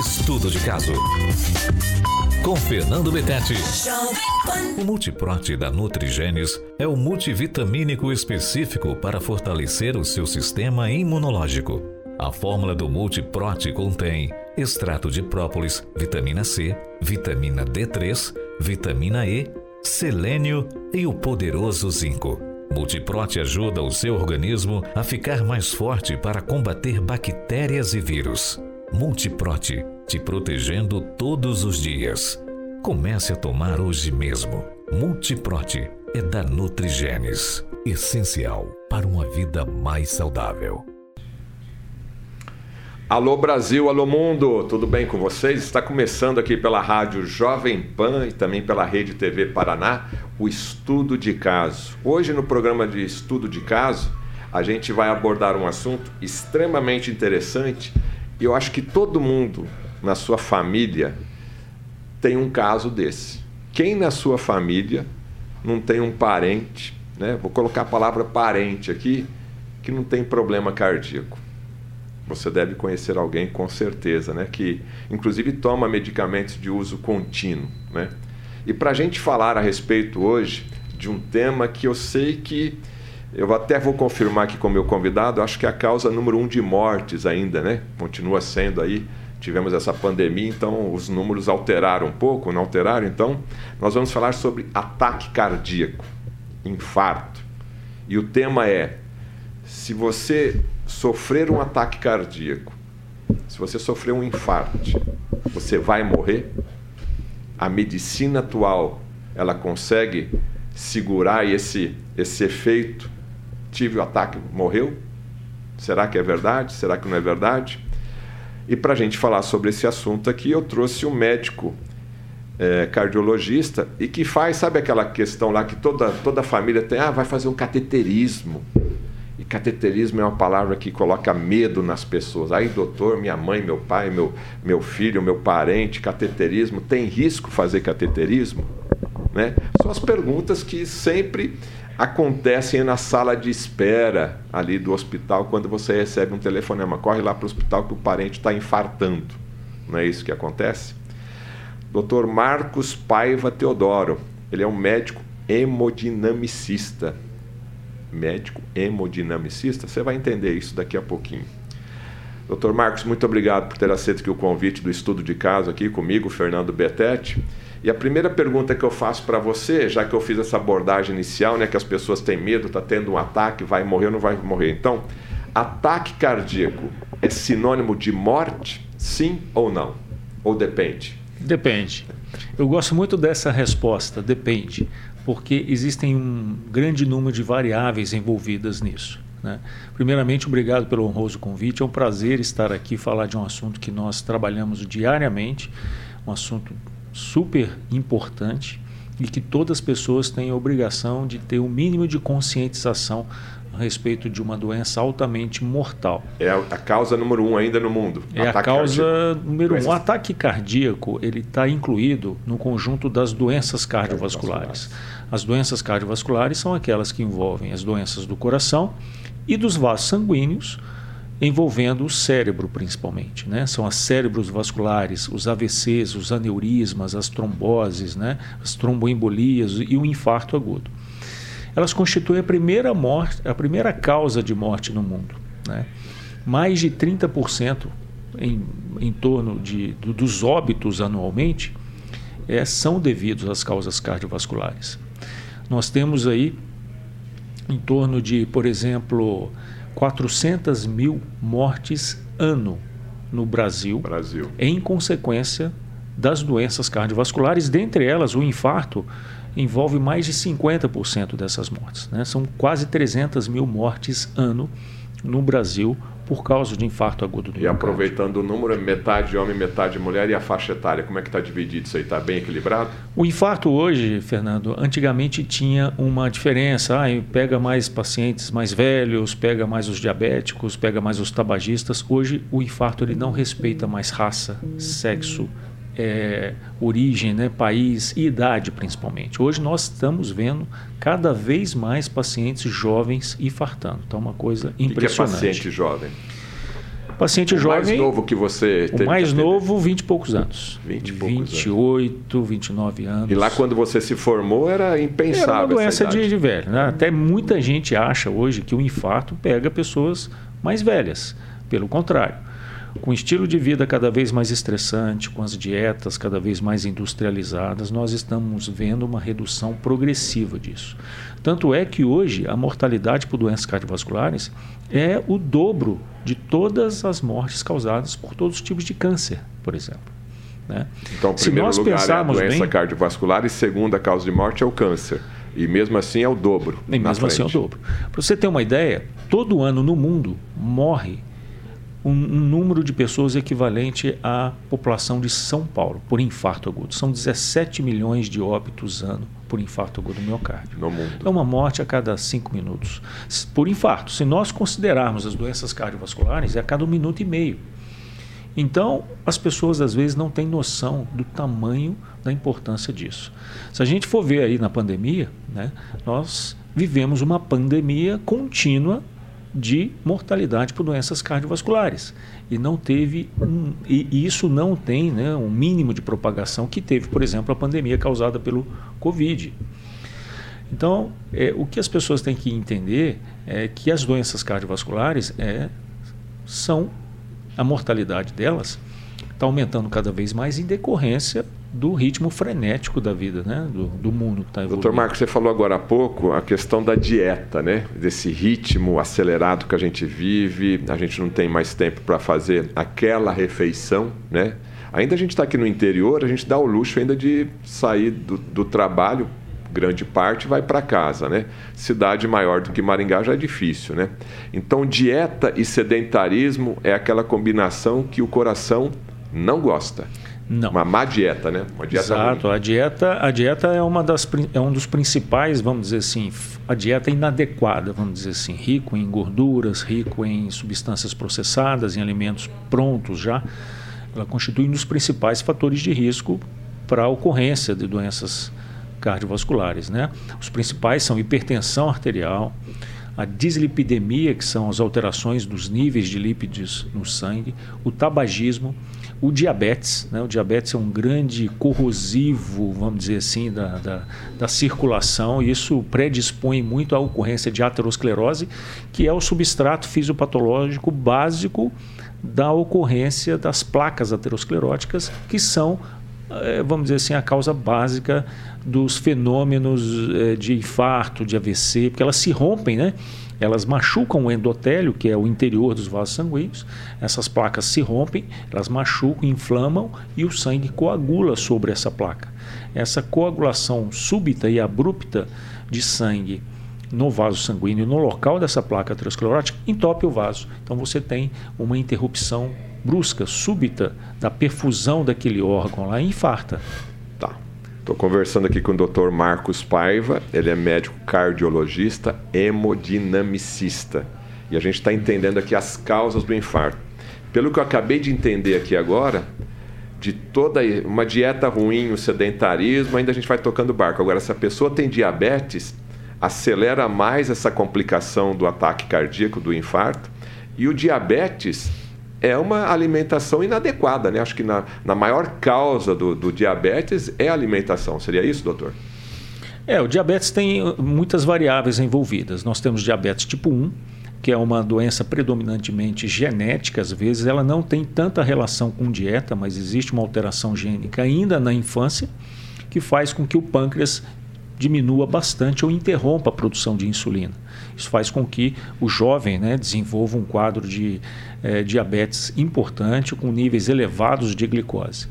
Estudo de caso. Com Fernando Betete. O Multiprote da Nutrigenes é o multivitamínico específico para fortalecer o seu sistema imunológico. A fórmula do Multiprote contém extrato de própolis, vitamina C, vitamina D3, vitamina E, selênio e o poderoso zinco. Multiprote ajuda o seu organismo a ficar mais forte para combater bactérias e vírus. Multiprote, te protegendo todos os dias. Comece a tomar hoje mesmo. Multiprote é da Nutrigenes, essencial para uma vida mais saudável. Alô Brasil, alô mundo, tudo bem com vocês? Está começando aqui pela rádio Jovem Pan e também pela Rede TV Paraná o estudo de caso. Hoje no programa de estudo de caso, a gente vai abordar um assunto extremamente interessante eu acho que todo mundo na sua família tem um caso desse. Quem na sua família não tem um parente, né? Vou colocar a palavra parente aqui, que não tem problema cardíaco. Você deve conhecer alguém com certeza, né? Que inclusive toma medicamentos de uso contínuo, né? E para a gente falar a respeito hoje de um tema que eu sei que eu até vou confirmar aqui com o meu convidado, acho que é a causa número um de mortes ainda, né? Continua sendo aí. Tivemos essa pandemia, então os números alteraram um pouco, não alteraram? Então, nós vamos falar sobre ataque cardíaco, infarto. E o tema é: se você sofrer um ataque cardíaco, se você sofrer um infarto, você vai morrer? A medicina atual, ela consegue segurar esse esse efeito? Tive o ataque, morreu? Será que é verdade? Será que não é verdade? E para a gente falar sobre esse assunto aqui, eu trouxe um médico é, cardiologista e que faz, sabe aquela questão lá que toda, toda família tem, ah, vai fazer um cateterismo. E cateterismo é uma palavra que coloca medo nas pessoas. Aí, doutor, minha mãe, meu pai, meu, meu filho, meu parente, cateterismo, tem risco fazer cateterismo? Né? São as perguntas que sempre acontecem na sala de espera ali do hospital quando você recebe um telefonema. Corre lá para o hospital que o parente está infartando. Não é isso que acontece? Dr. Marcos Paiva Teodoro, ele é um médico hemodinamicista médico hemodinamicista, você vai entender isso daqui a pouquinho. Doutor Marcos, muito obrigado por ter aceito aqui o convite do estudo de caso aqui comigo, Fernando Betete. E a primeira pergunta que eu faço para você, já que eu fiz essa abordagem inicial, né, que as pessoas têm medo, está tendo um ataque, vai morrer ou não vai morrer. Então, ataque cardíaco é sinônimo de morte, sim ou não? Ou depende? Depende. Eu gosto muito dessa resposta, depende porque existem um grande número de variáveis envolvidas nisso. Né? Primeiramente, obrigado pelo honroso convite. É um prazer estar aqui falar de um assunto que nós trabalhamos diariamente, um assunto super importante e que todas as pessoas têm a obrigação de ter o um mínimo de conscientização a respeito de uma doença altamente mortal. É a causa número um ainda no mundo. É a causa cardíaco. número um. O ataque cardíaco ele está incluído no conjunto das doenças cardiovasculares. As doenças cardiovasculares são aquelas que envolvem as doenças do coração e dos vasos sanguíneos, envolvendo o cérebro principalmente. Né? São as cérebros vasculares, os AVCs, os aneurismas, as tromboses, né? as tromboembolias e o infarto agudo elas constituem a primeira, morte, a primeira causa de morte no mundo. Né? Mais de 30% em, em torno de, do, dos óbitos anualmente é, são devidos às causas cardiovasculares. Nós temos aí em torno de, por exemplo, 400 mil mortes ano no Brasil, Brasil. em consequência das doenças cardiovasculares, dentre elas o infarto envolve mais de 50% dessas mortes. Né? São quase 300 mil mortes ano no Brasil por causa de infarto agudo do E aproveitando o número, é metade homem, metade mulher e a faixa etária, como é que está dividido isso aí? Está bem equilibrado? O infarto hoje, Fernando, antigamente tinha uma diferença. Ah, pega mais pacientes mais velhos, pega mais os diabéticos, pega mais os tabagistas. Hoje o infarto ele não respeita mais raça, sexo, é, origem, né, país e idade principalmente. Hoje nós estamos vendo cada vez mais pacientes jovens infartando. Então, uma coisa impressionante. O que é paciente jovem? Paciente o jovem. Mais novo que você teve? O mais novo, 20 e poucos anos. 20 e poucos 28, anos. 29 anos. E lá quando você se formou era impensável. Era uma doença de, de, velho. Né? Até muita gente acha hoje que o infarto pega pessoas mais velhas. Pelo contrário. Com estilo de vida cada vez mais estressante, com as dietas cada vez mais industrializadas, nós estamos vendo uma redução progressiva disso. Tanto é que hoje a mortalidade por doenças cardiovasculares é o dobro de todas as mortes causadas por todos os tipos de câncer, por exemplo. Né? Então, em primeiro lugar é a doença bem, cardiovascular e segunda causa de morte é o câncer. E mesmo assim é o dobro. E mesmo frente. assim é o dobro. Para você ter uma ideia, todo ano no mundo morre um, um, número de pessoas equivalente à população de São Paulo por infarto agudo. São 17 milhões de óbitos ano por infarto agudo do miocárdio. No mundo. É uma morte a cada cinco minutos. Por infarto, se nós considerarmos as doenças cardiovasculares, é a cada um minuto e meio. Então, as pessoas às vezes não têm noção do tamanho da importância disso. Se a gente for ver aí na pandemia, né, nós vivemos uma pandemia contínua de mortalidade por doenças cardiovasculares. E não teve um, e isso não tem né, um mínimo de propagação que teve, por exemplo, a pandemia causada pelo Covid. Então, é, o que as pessoas têm que entender é que as doenças cardiovasculares é, são a mortalidade delas está aumentando cada vez mais em decorrência do ritmo frenético da vida, né? do, do mundo que está evoluindo. Doutor Marcos, você falou agora há pouco a questão da dieta, né? desse ritmo acelerado que a gente vive, a gente não tem mais tempo para fazer aquela refeição, né? Ainda a gente está aqui no interior, a gente dá o luxo ainda de sair do, do trabalho, grande parte vai para casa, né? Cidade maior do que Maringá já é difícil, né? Então dieta e sedentarismo é aquela combinação que o coração não gosta. Não. Uma má dieta, né? Uma dieta Exato. Ruim. A dieta, a dieta é, uma das, é um dos principais, vamos dizer assim, a dieta inadequada, vamos dizer assim, rico em gorduras, rico em substâncias processadas, em alimentos prontos já. Ela constitui um dos principais fatores de risco para a ocorrência de doenças cardiovasculares, né? Os principais são hipertensão arterial, a dislipidemia, que são as alterações dos níveis de lípidos no sangue, o tabagismo, o diabetes, né? o diabetes é um grande corrosivo, vamos dizer assim, da, da, da, circulação, e isso predispõe muito à ocorrência de aterosclerose, que é o substrato fisiopatológico básico da ocorrência das placas ateroscleróticas, que são, eh, vamos dizer assim, a causa básica dos fenômenos eh, de infarto, de AVC, porque elas se rompem, né? Elas machucam o endotélio, que é o interior dos vasos sanguíneos. Essas placas se rompem, elas machucam, inflamam e o sangue coagula sobre essa placa. Essa coagulação súbita e abrupta de sangue no vaso sanguíneo, no local dessa placa aterosclerótica, entope o vaso. Então você tem uma interrupção brusca, súbita da perfusão daquele órgão lá infarta. Estou conversando aqui com o Dr. Marcos Paiva, ele é médico cardiologista, hemodinamicista. E a gente está entendendo aqui as causas do infarto. Pelo que eu acabei de entender aqui agora, de toda uma dieta ruim, o sedentarismo, ainda a gente vai tocando barco. Agora, se a pessoa tem diabetes, acelera mais essa complicação do ataque cardíaco, do infarto. E o diabetes é uma alimentação inadequada, né? Acho que na, na maior causa do, do diabetes é a alimentação. Seria isso, doutor? É, o diabetes tem uh, muitas variáveis envolvidas. Nós temos diabetes tipo 1, que é uma doença predominantemente genética, às vezes ela não tem tanta relação com dieta, mas existe uma alteração gênica ainda na infância que faz com que o pâncreas diminua bastante ou interrompa a produção de insulina. Isso faz com que o jovem né, desenvolva um quadro de é, diabetes importante com níveis elevados de glicose.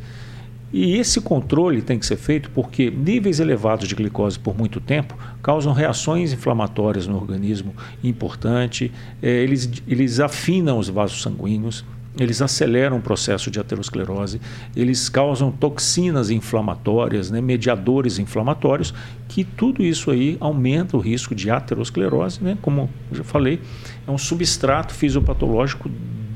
E esse controle tem que ser feito porque níveis elevados de glicose por muito tempo causam reações inflamatórias no organismo importante, é, eles, eles afinam os vasos sanguíneos, eles aceleram o processo de aterosclerose, eles causam toxinas inflamatórias, né, mediadores inflamatórios, que tudo isso aí aumenta o risco de aterosclerose, né, como já falei, é um substrato fisiopatológico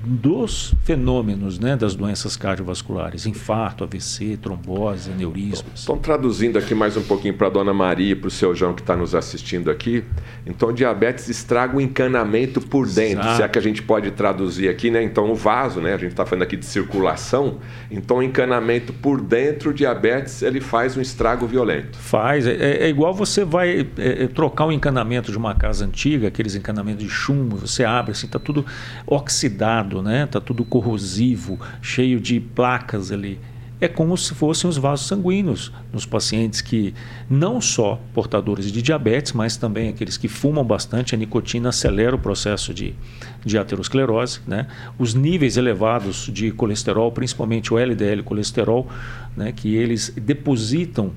dos fenômenos né, das doenças cardiovasculares, infarto, AVC, trombose, aneurismas. Então, traduzindo aqui mais um pouquinho para a dona Maria e para o seu João que está nos assistindo aqui, então diabetes estraga o encanamento por dentro, Exato. se é que a gente pode traduzir aqui, né? Então o vaso, né? A gente está falando aqui de circulação, então o encanamento por dentro, o diabetes, ele faz um estrago violento. Faz, é, é igual você vai é, é trocar um encanamento de uma casa antiga, aqueles encanamentos de chumbo, você abre assim, está tudo oxidado, né? Tá tudo corrosivo, cheio de placas ali. É como se fossem os vasos sanguíneos nos pacientes que não só portadores de diabetes, mas também aqueles que fumam bastante, a nicotina acelera o processo de, de aterosclerose, né? Os níveis elevados de colesterol, principalmente o LDL colesterol, né, que eles depositam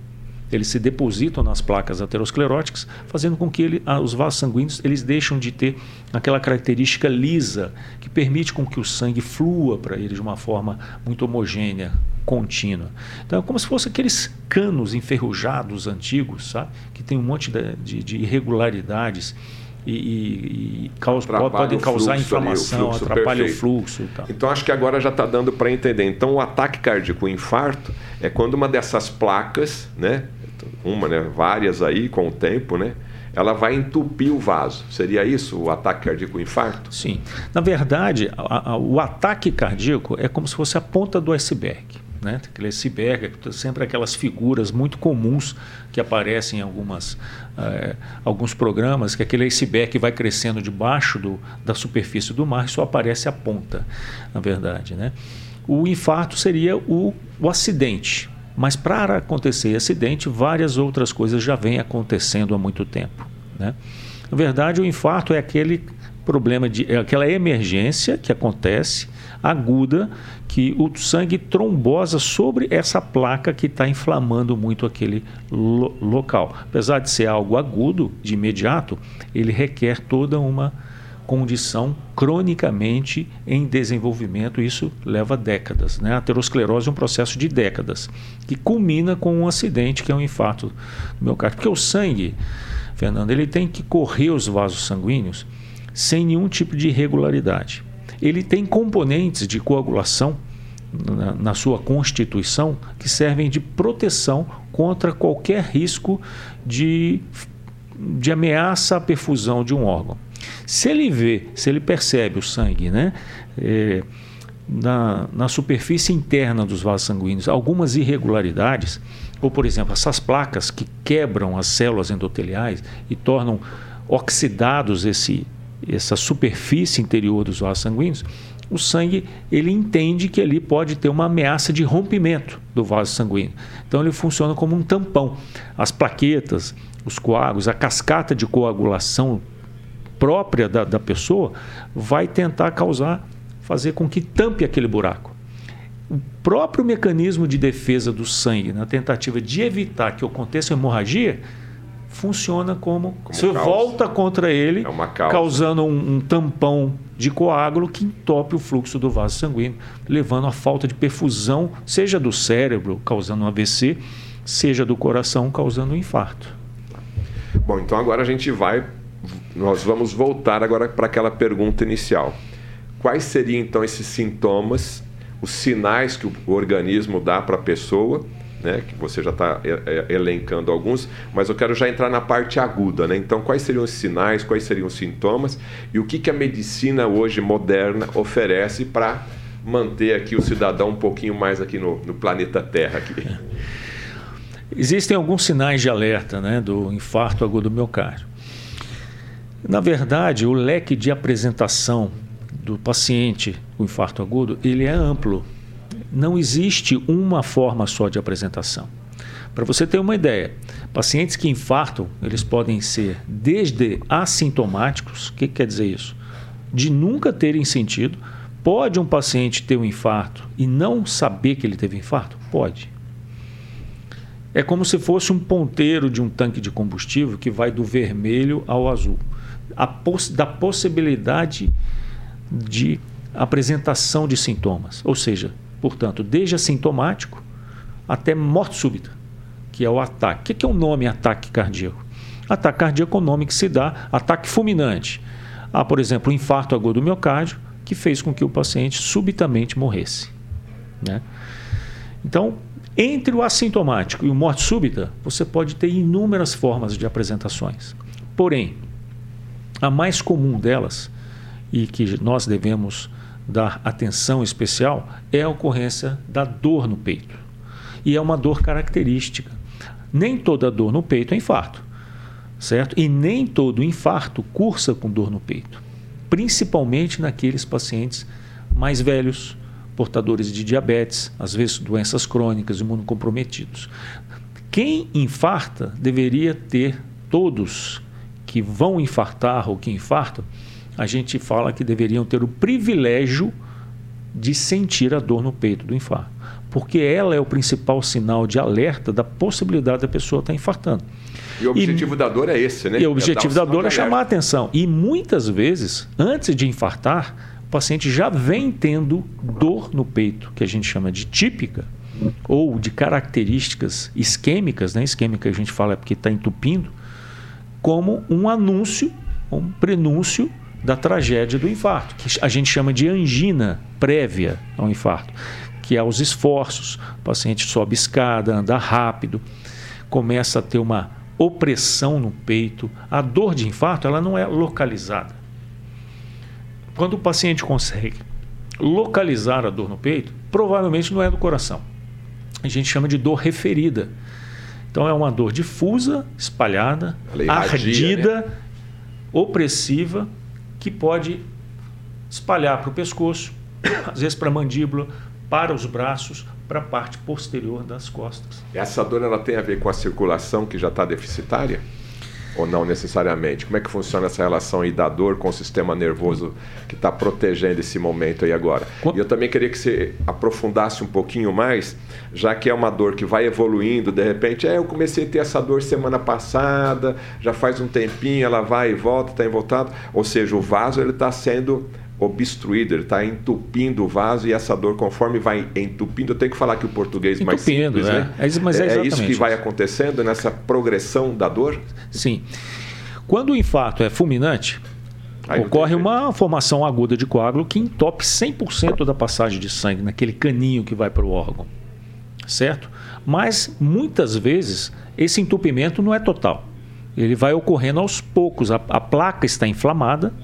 eles se depositam nas placas ateroscleróticas, fazendo com que ele, os vasos sanguíneos eles deixam de ter aquela característica lisa que permite com que o sangue flua para ele de uma forma muito homogênea, contínua. Então é como se fosse aqueles canos enferrujados antigos, sabe? que tem um monte de, de, de irregularidades e, e, podem causar inflamação, ali, o atrapalha perfeito. o fluxo. E tal. Então acho que agora já está dando para entender. Então o ataque cardíaco, o infarto, é quando uma dessas placas, né, uma, né, várias aí com o tempo, né, ela vai entupir o vaso. Seria isso o ataque cardíaco, o infarto? Sim. Na verdade, a, a, o ataque cardíaco é como se fosse a ponta do iceberg né? Aquele iceberg, sempre aquelas figuras muito comuns que aparecem em algumas, é, alguns programas, que aquele iceberg vai crescendo debaixo do, da superfície do mar e só aparece a ponta, na verdade, né? O infarto seria o, o acidente, mas para acontecer acidente, várias outras coisas já vêm acontecendo há muito tempo, né? Na verdade, o infarto é aquele problema de é aquela emergência que acontece aguda que o sangue trombosa sobre essa placa que está inflamando muito aquele lo local. Apesar de ser algo agudo de imediato, ele requer toda uma condição cronicamente em desenvolvimento, isso leva décadas. Né? A aterosclerose é um processo de décadas, que culmina com um acidente, que é um infarto do miocárdio. Porque o sangue, Fernando, ele tem que correr os vasos sanguíneos sem nenhum tipo de irregularidade ele tem componentes de coagulação na, na, sua constituição que servem de proteção contra qualquer risco de, de ameaça à perfusão de um órgão. Se ele vê, se ele percebe o sangue, né, é, na, na superfície interna dos vasos sanguíneos algumas irregularidades, ou por exemplo, essas placas que quebram as células endoteliais e tornam oxidados esse, essa superfície interior dos vasos sanguíneos, o sangue ele entende que ali pode ter uma ameaça de rompimento do vaso sanguíneo. Então ele funciona como um tampão. As plaquetas, os coágulos, a cascata de coagulação própria da, da pessoa vai tentar causar, fazer com que tampe aquele buraco. O próprio mecanismo de defesa do sangue, na tentativa de evitar que aconteça hemorragia, funciona como, como se causa. volta contra ele, é causando um, um, tampão de coágulo que entope o fluxo do vaso sanguíneo, levando a falta de perfusão, seja do cérebro, causando um AVC, seja do coração, causando um infarto. Bom, então agora a gente vai, nós vamos voltar agora para aquela pergunta inicial. Quais seriam então esses sintomas, os sinais que o organismo dá para a pessoa né, que você já está elencando alguns, mas eu quero já entrar na parte aguda. Né? Então, quais seriam os sinais, quais seriam os sintomas e o que, que a medicina hoje moderna oferece para manter aqui o cidadão um pouquinho mais aqui no, no planeta Terra? Aqui. Existem alguns sinais de alerta né, do infarto agudo do miocárdio. Na verdade, o leque de apresentação do paciente com infarto agudo ele é amplo não existe uma forma só de apresentação. Para você ter uma ideia, pacientes que infartam, eles podem ser desde assintomáticos, o que, que quer dizer isso? De nunca terem sentido. Pode um paciente ter um infarto e não saber que ele teve infarto? Pode. É como se fosse um ponteiro de um tanque de combustível que vai do vermelho ao azul. Poss da possibilidade de apresentação de sintomas. Ou seja, portanto, desde assintomático até morte súbita, que é o ataque. O que é o nome ataque cardíaco? Ataque cardíaco é o nome que se dá ataque fulminante. Há, por exemplo, o infarto agudo do miocárdio, que fez com que o paciente subitamente morresse. Né? Então, entre o assintomático e o morte súbita, você pode ter inúmeras formas de apresentações. Porém, a mais comum delas, e que nós devemos dar atenção especial, é a ocorrência da dor no peito. E é uma dor característica. Nem toda dor no peito é infarto, certo? E nem todo infarto cursa com dor no peito, principalmente naqueles pacientes mais velhos, portadores de diabetes, às vezes doenças crônicas, imunocomprometidos. Quem infarta deveria ter todos que vão infartar ou que infartam, a gente fala que deveriam ter o privilégio de sentir a dor no peito do infarto, porque ela é o principal sinal de alerta da possibilidade da pessoa estar infartando. E o objetivo e, da dor é esse, né? E o objetivo é da dor é chamar a atenção. E muitas vezes, antes de infartar, o paciente já vem tendo dor no peito, que a gente chama de típica, ou de características isquêmicas, né? Isquêmica a gente fala é porque está entupindo, como um anúncio, um prenúncio da tragédia do infarto, que a gente chama de angina prévia ao infarto, que é os esforços, o paciente sobe escada, anda rápido, começa a ter uma opressão no peito. A dor de infarto ela não é localizada. Quando o paciente consegue localizar a dor no peito, provavelmente não é do coração. A gente chama de dor referida. Então é uma dor difusa, espalhada, ardida, né? opressiva, que pode espalhar para o pescoço, às vezes para a mandíbula, para os braços, para a parte posterior das costas. Essa dor ela tem a ver com a circulação que já está deficitária? Ou não necessariamente? Como é que funciona essa relação aí da dor com o sistema nervoso que está protegendo esse momento aí agora? E eu também queria que você aprofundasse um pouquinho mais, já que é uma dor que vai evoluindo, de repente, é, eu comecei a ter essa dor semana passada, já faz um tempinho, ela vai e volta, está envoltado, ou seja, o vaso ele está sendo obstruído, ele está entupindo o vaso e essa dor, conforme vai entupindo, eu tenho que falar que o português entupindo, mais simples, né? É, mas é, é isso que vai acontecendo nessa progressão da dor? Sim. Quando o infarto é fulminante, Aí ocorre uma formação aguda de coágulo que entope 100% da passagem de sangue naquele caninho que vai para o órgão, certo? Mas muitas vezes esse entupimento não é total. Ele vai ocorrendo aos poucos. A, a placa está inflamada,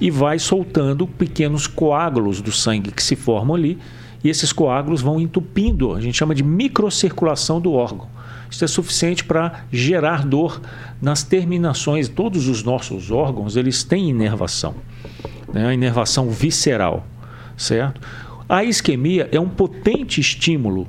e vai soltando pequenos coágulos do sangue que se formam ali. E esses coágulos vão entupindo, a gente chama de microcirculação do órgão. Isso é suficiente para gerar dor nas terminações. Todos os nossos órgãos eles têm inervação, né? inervação visceral, certo? A isquemia é um potente estímulo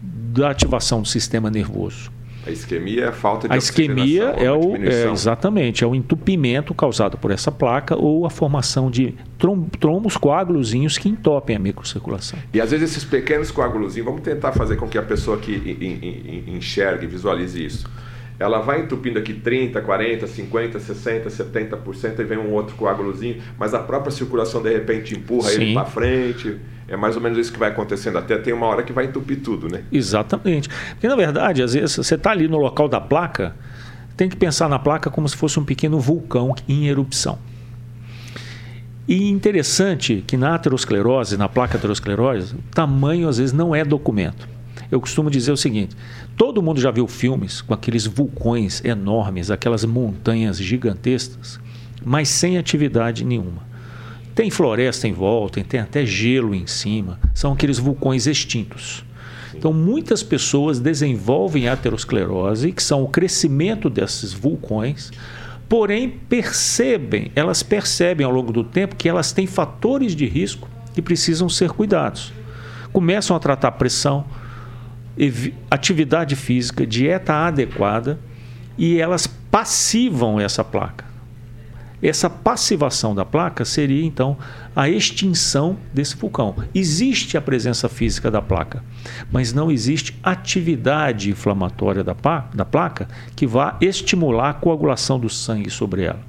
da ativação do sistema nervoso. A isquemia é a falta de A isquemia é o é, exatamente é o entupimento causado por essa placa ou a formação de trom trombos coágulozinhos que entopem a microcirculação. E às vezes esses pequenos coágulozinhos, vamos tentar fazer com que a pessoa que enxergue, visualize isso. Ela vai entupindo aqui 30, 40, 50, 60, 70% e vem um outro coágulozinho, mas a própria circulação de repente empurra Sim. ele para frente. É mais ou menos isso que vai acontecendo. Até tem uma hora que vai entupir tudo, né? Exatamente. Porque, na verdade, às vezes você está ali no local da placa, tem que pensar na placa como se fosse um pequeno vulcão em erupção. E interessante que na aterosclerose, na placa aterosclerose, o tamanho às vezes não é documento. Eu costumo dizer o seguinte: todo mundo já viu filmes com aqueles vulcões enormes, aquelas montanhas gigantescas, mas sem atividade nenhuma. Tem floresta em volta, tem até gelo em cima. São aqueles vulcões extintos. Então, muitas pessoas desenvolvem aterosclerose, que são o crescimento desses vulcões, porém percebem, elas percebem ao longo do tempo que elas têm fatores de risco que precisam ser cuidados. Começam a tratar pressão, atividade física, dieta adequada e elas passivam essa placa. Essa passivação da placa seria então a extinção desse vulcão. Existe a presença física da placa, mas não existe atividade inflamatória da, da placa que vá estimular a coagulação do sangue sobre ela.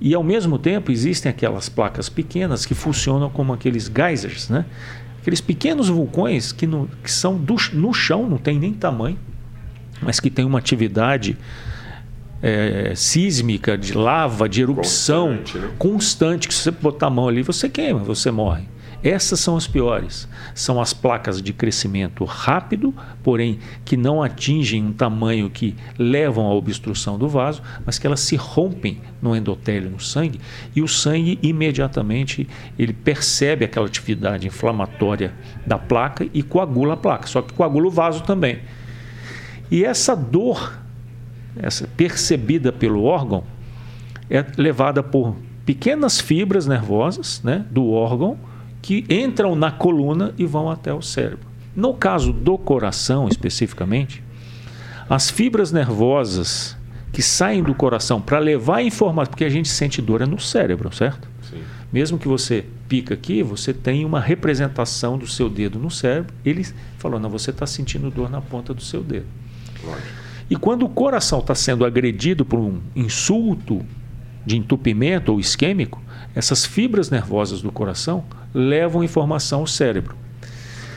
E ao mesmo tempo existem aquelas placas pequenas que funcionam como aqueles geysers, né? Aqueles pequenos vulcões que, no, que são do, no chão, não tem nem tamanho, mas que têm uma atividade é, sísmica, de lava, de erupção constante, né? constante, que se você botar a mão ali, você queima, você morre. Essas são as piores. São as placas de crescimento rápido, porém que não atingem um tamanho que levam à obstrução do vaso, mas que elas se rompem no endotélio, no sangue, e o sangue imediatamente ele percebe aquela atividade inflamatória da placa e coagula a placa, só que coagula o vaso também. E essa dor, essa percebida pelo órgão, é levada por pequenas fibras nervosas né, do órgão que entram na coluna e vão até o cérebro. No caso do coração, especificamente, as fibras nervosas que saem do coração para levar a informação, porque a gente sente dor é no cérebro, certo? Sim. Mesmo que você pica aqui, você tem uma representação do seu dedo no cérebro. Ele falou: não, você está sentindo dor na ponta do seu dedo. Lógico. E quando o coração está sendo agredido por um insulto de entupimento ou isquêmico, essas fibras nervosas do coração levam informação ao cérebro.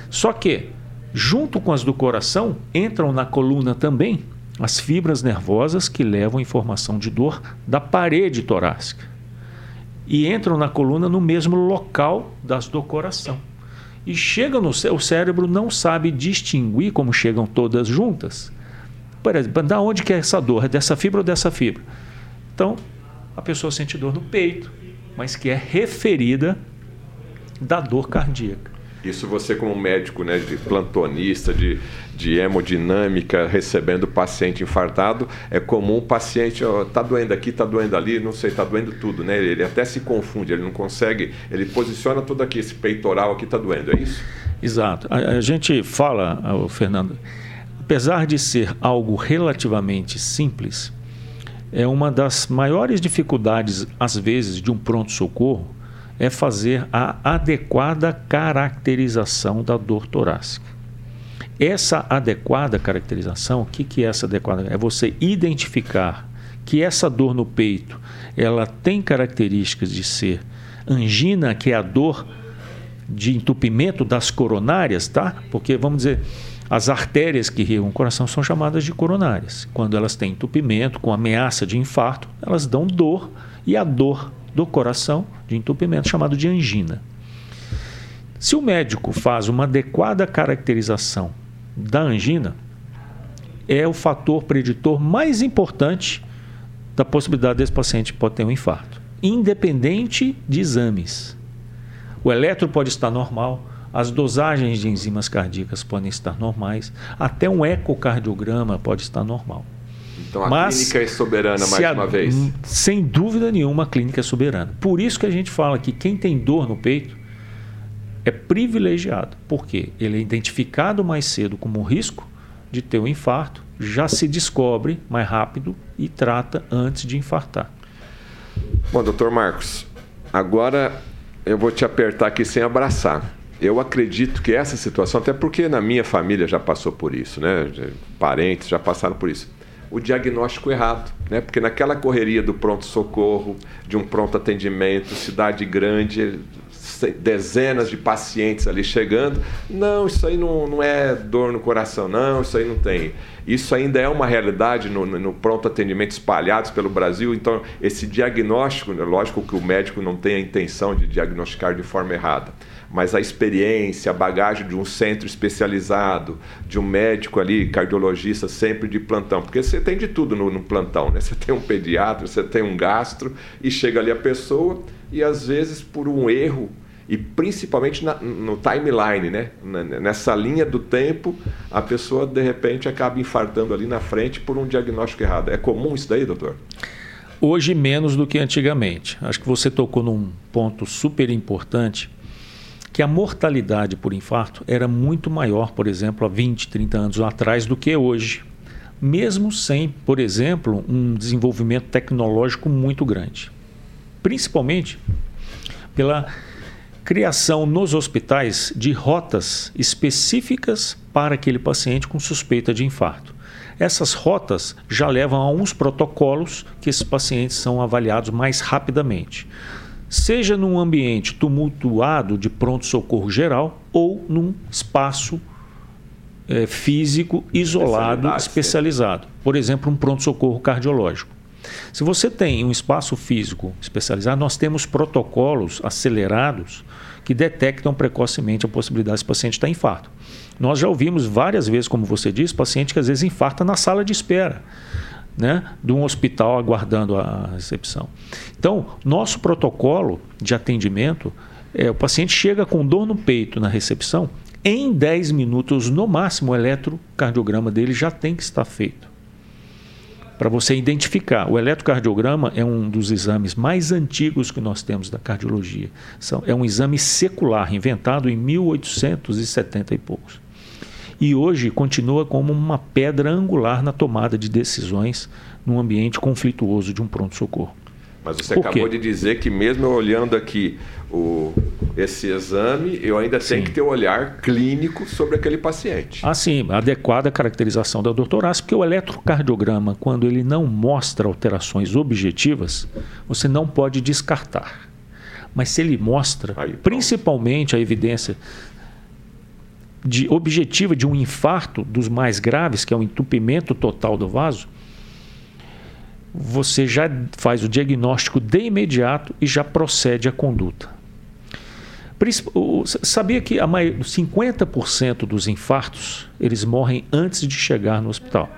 Só que, junto com as do coração, entram na coluna também as fibras nervosas que levam informação de dor da parede torácica. E entram na coluna no mesmo local das do coração. E chegam no o cérebro não sabe distinguir como chegam todas juntas. Por exemplo, da onde que é essa dor? É dessa fibra ou dessa fibra? Então, a pessoa sente dor no peito, mas que é referida da dor cardíaca. Isso você como médico, né, de plantonista, de, de hemodinâmica, recebendo paciente infartado, é comum o paciente, ó, tá doendo aqui, tá doendo ali, não sei, tá doendo tudo, né? Ele até se confunde, ele não consegue, ele posiciona tudo aqui, esse peitoral aqui tá doendo, é isso? Exato. A, a gente fala, Fernando, apesar de ser algo relativamente simples, é uma das maiores dificuldades, às vezes, de um pronto-socorro é fazer a adequada caracterização da dor torácica. Essa adequada caracterização, o que, que é essa adequada? É você identificar que essa dor no peito ela tem características de ser angina, que é a dor de entupimento das coronárias, tá? Porque vamos dizer, as artérias que irrigam o coração são chamadas de coronárias. Quando elas têm entupimento, com ameaça de infarto, elas dão dor e a dor do coração de entupimento chamado de angina. Se o médico faz uma adequada caracterização da angina, é o fator preditor mais importante da possibilidade desse paciente pode ter um infarto, independente de exames. O eletro pode estar normal, as dosagens de enzimas cardíacas podem estar normais, até um ecocardiograma pode estar normal. Então a Mas, clínica é soberana mais a, uma vez. Sem dúvida nenhuma, a clínica é soberana. Por isso que a gente fala que quem tem dor no peito é privilegiado. porque Ele é identificado mais cedo como um risco de ter um infarto, já se descobre mais rápido e trata antes de infartar. Bom, doutor Marcos, agora eu vou te apertar aqui sem abraçar. Eu acredito que essa situação, até porque na minha família já passou por isso, né? Parentes já passaram por isso o diagnóstico errado, né? Porque naquela correria do pronto socorro, de um pronto atendimento, cidade grande, dezenas de pacientes ali chegando, não, isso aí não, não é dor no coração, não, isso aí não tem. Isso ainda é uma realidade no, no pronto atendimento espalhados pelo Brasil. Então, esse diagnóstico, né? lógico que o médico não tem a intenção de diagnosticar de forma errada mas a experiência, a bagagem de um centro especializado, de um médico ali, cardiologista, sempre de plantão, porque você tem de tudo no, no plantão, né? Você tem um pediatra, você tem um gastro, e chega ali a pessoa, e às vezes por um erro, e principalmente na, no timeline, né? Nessa linha do tempo, a pessoa de repente acaba infartando ali na frente por um diagnóstico errado. É comum isso daí, doutor? Hoje menos do que antigamente. Acho que você tocou num ponto super importante que a mortalidade por infarto era muito maior, por exemplo, há 20, 30 anos atrás do que hoje, mesmo sem, por exemplo, um desenvolvimento tecnológico muito grande. Principalmente pela criação nos hospitais de rotas específicas para aquele paciente com suspeita de infarto. Essas rotas já levam a uns protocolos que esses pacientes são avaliados mais rapidamente seja num ambiente tumultuado de pronto-socorro geral ou num espaço é, físico isolado, especializado. Por exemplo, um pronto-socorro cardiológico. Se você tem um espaço físico especializado, nós temos protocolos acelerados que detectam precocemente a possibilidade desse paciente estar infarto. Nós já ouvimos várias vezes, como você disse, paciente que às vezes infarta na sala de espera. Né, de um hospital aguardando a recepção. Então, nosso protocolo de atendimento é o paciente chega com dor no peito na recepção, em 10 minutos no máximo o eletrocardiograma dele já tem que estar feito para você identificar. O eletrocardiograma é um dos exames mais antigos que nós temos da cardiologia. São, é um exame secular, inventado em 1870 e poucos. E hoje continua como uma pedra angular na tomada de decisões num ambiente conflituoso de um pronto-socorro. Mas você acabou de dizer que mesmo olhando aqui o, esse exame, eu ainda sim. tenho que ter um olhar clínico sobre aquele paciente. Ah, sim, adequada caracterização da doutoraça, porque o eletrocardiograma, quando ele não mostra alterações objetivas, você não pode descartar. Mas se ele mostra, Aí, principalmente a evidência de, objetiva de um infarto dos mais graves, que é o entupimento total do vaso, você já faz o diagnóstico de imediato e já procede à conduta. Sabia que a 50% dos infartos eles morrem antes de chegar no hospital.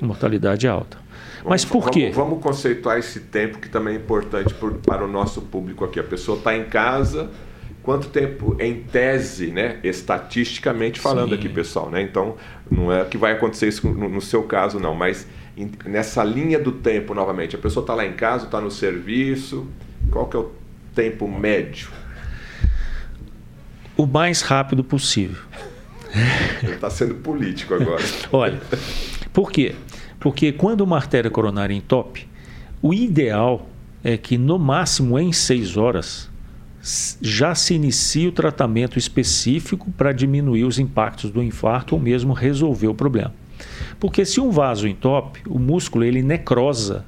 Mortalidade é alta. Mas por vamos, quê? Vamos conceituar esse tempo que também é importante por, para o nosso público aqui. A pessoa está em casa, quanto tempo, em tese, né, estatisticamente falando Sim. aqui, pessoal, né? Então, não é que vai acontecer isso no, no seu caso, não, mas nessa linha do tempo novamente? A pessoa está lá em casa, está no serviço, qual que é o tempo médio? O mais rápido possível. Está sendo político agora. Olha, por quê? Porque quando uma artéria coronária entope, o ideal é que no máximo em seis horas já se inicie o tratamento específico para diminuir os impactos do infarto ou mesmo resolver o problema. Porque se um vaso entope, o músculo ele necrosa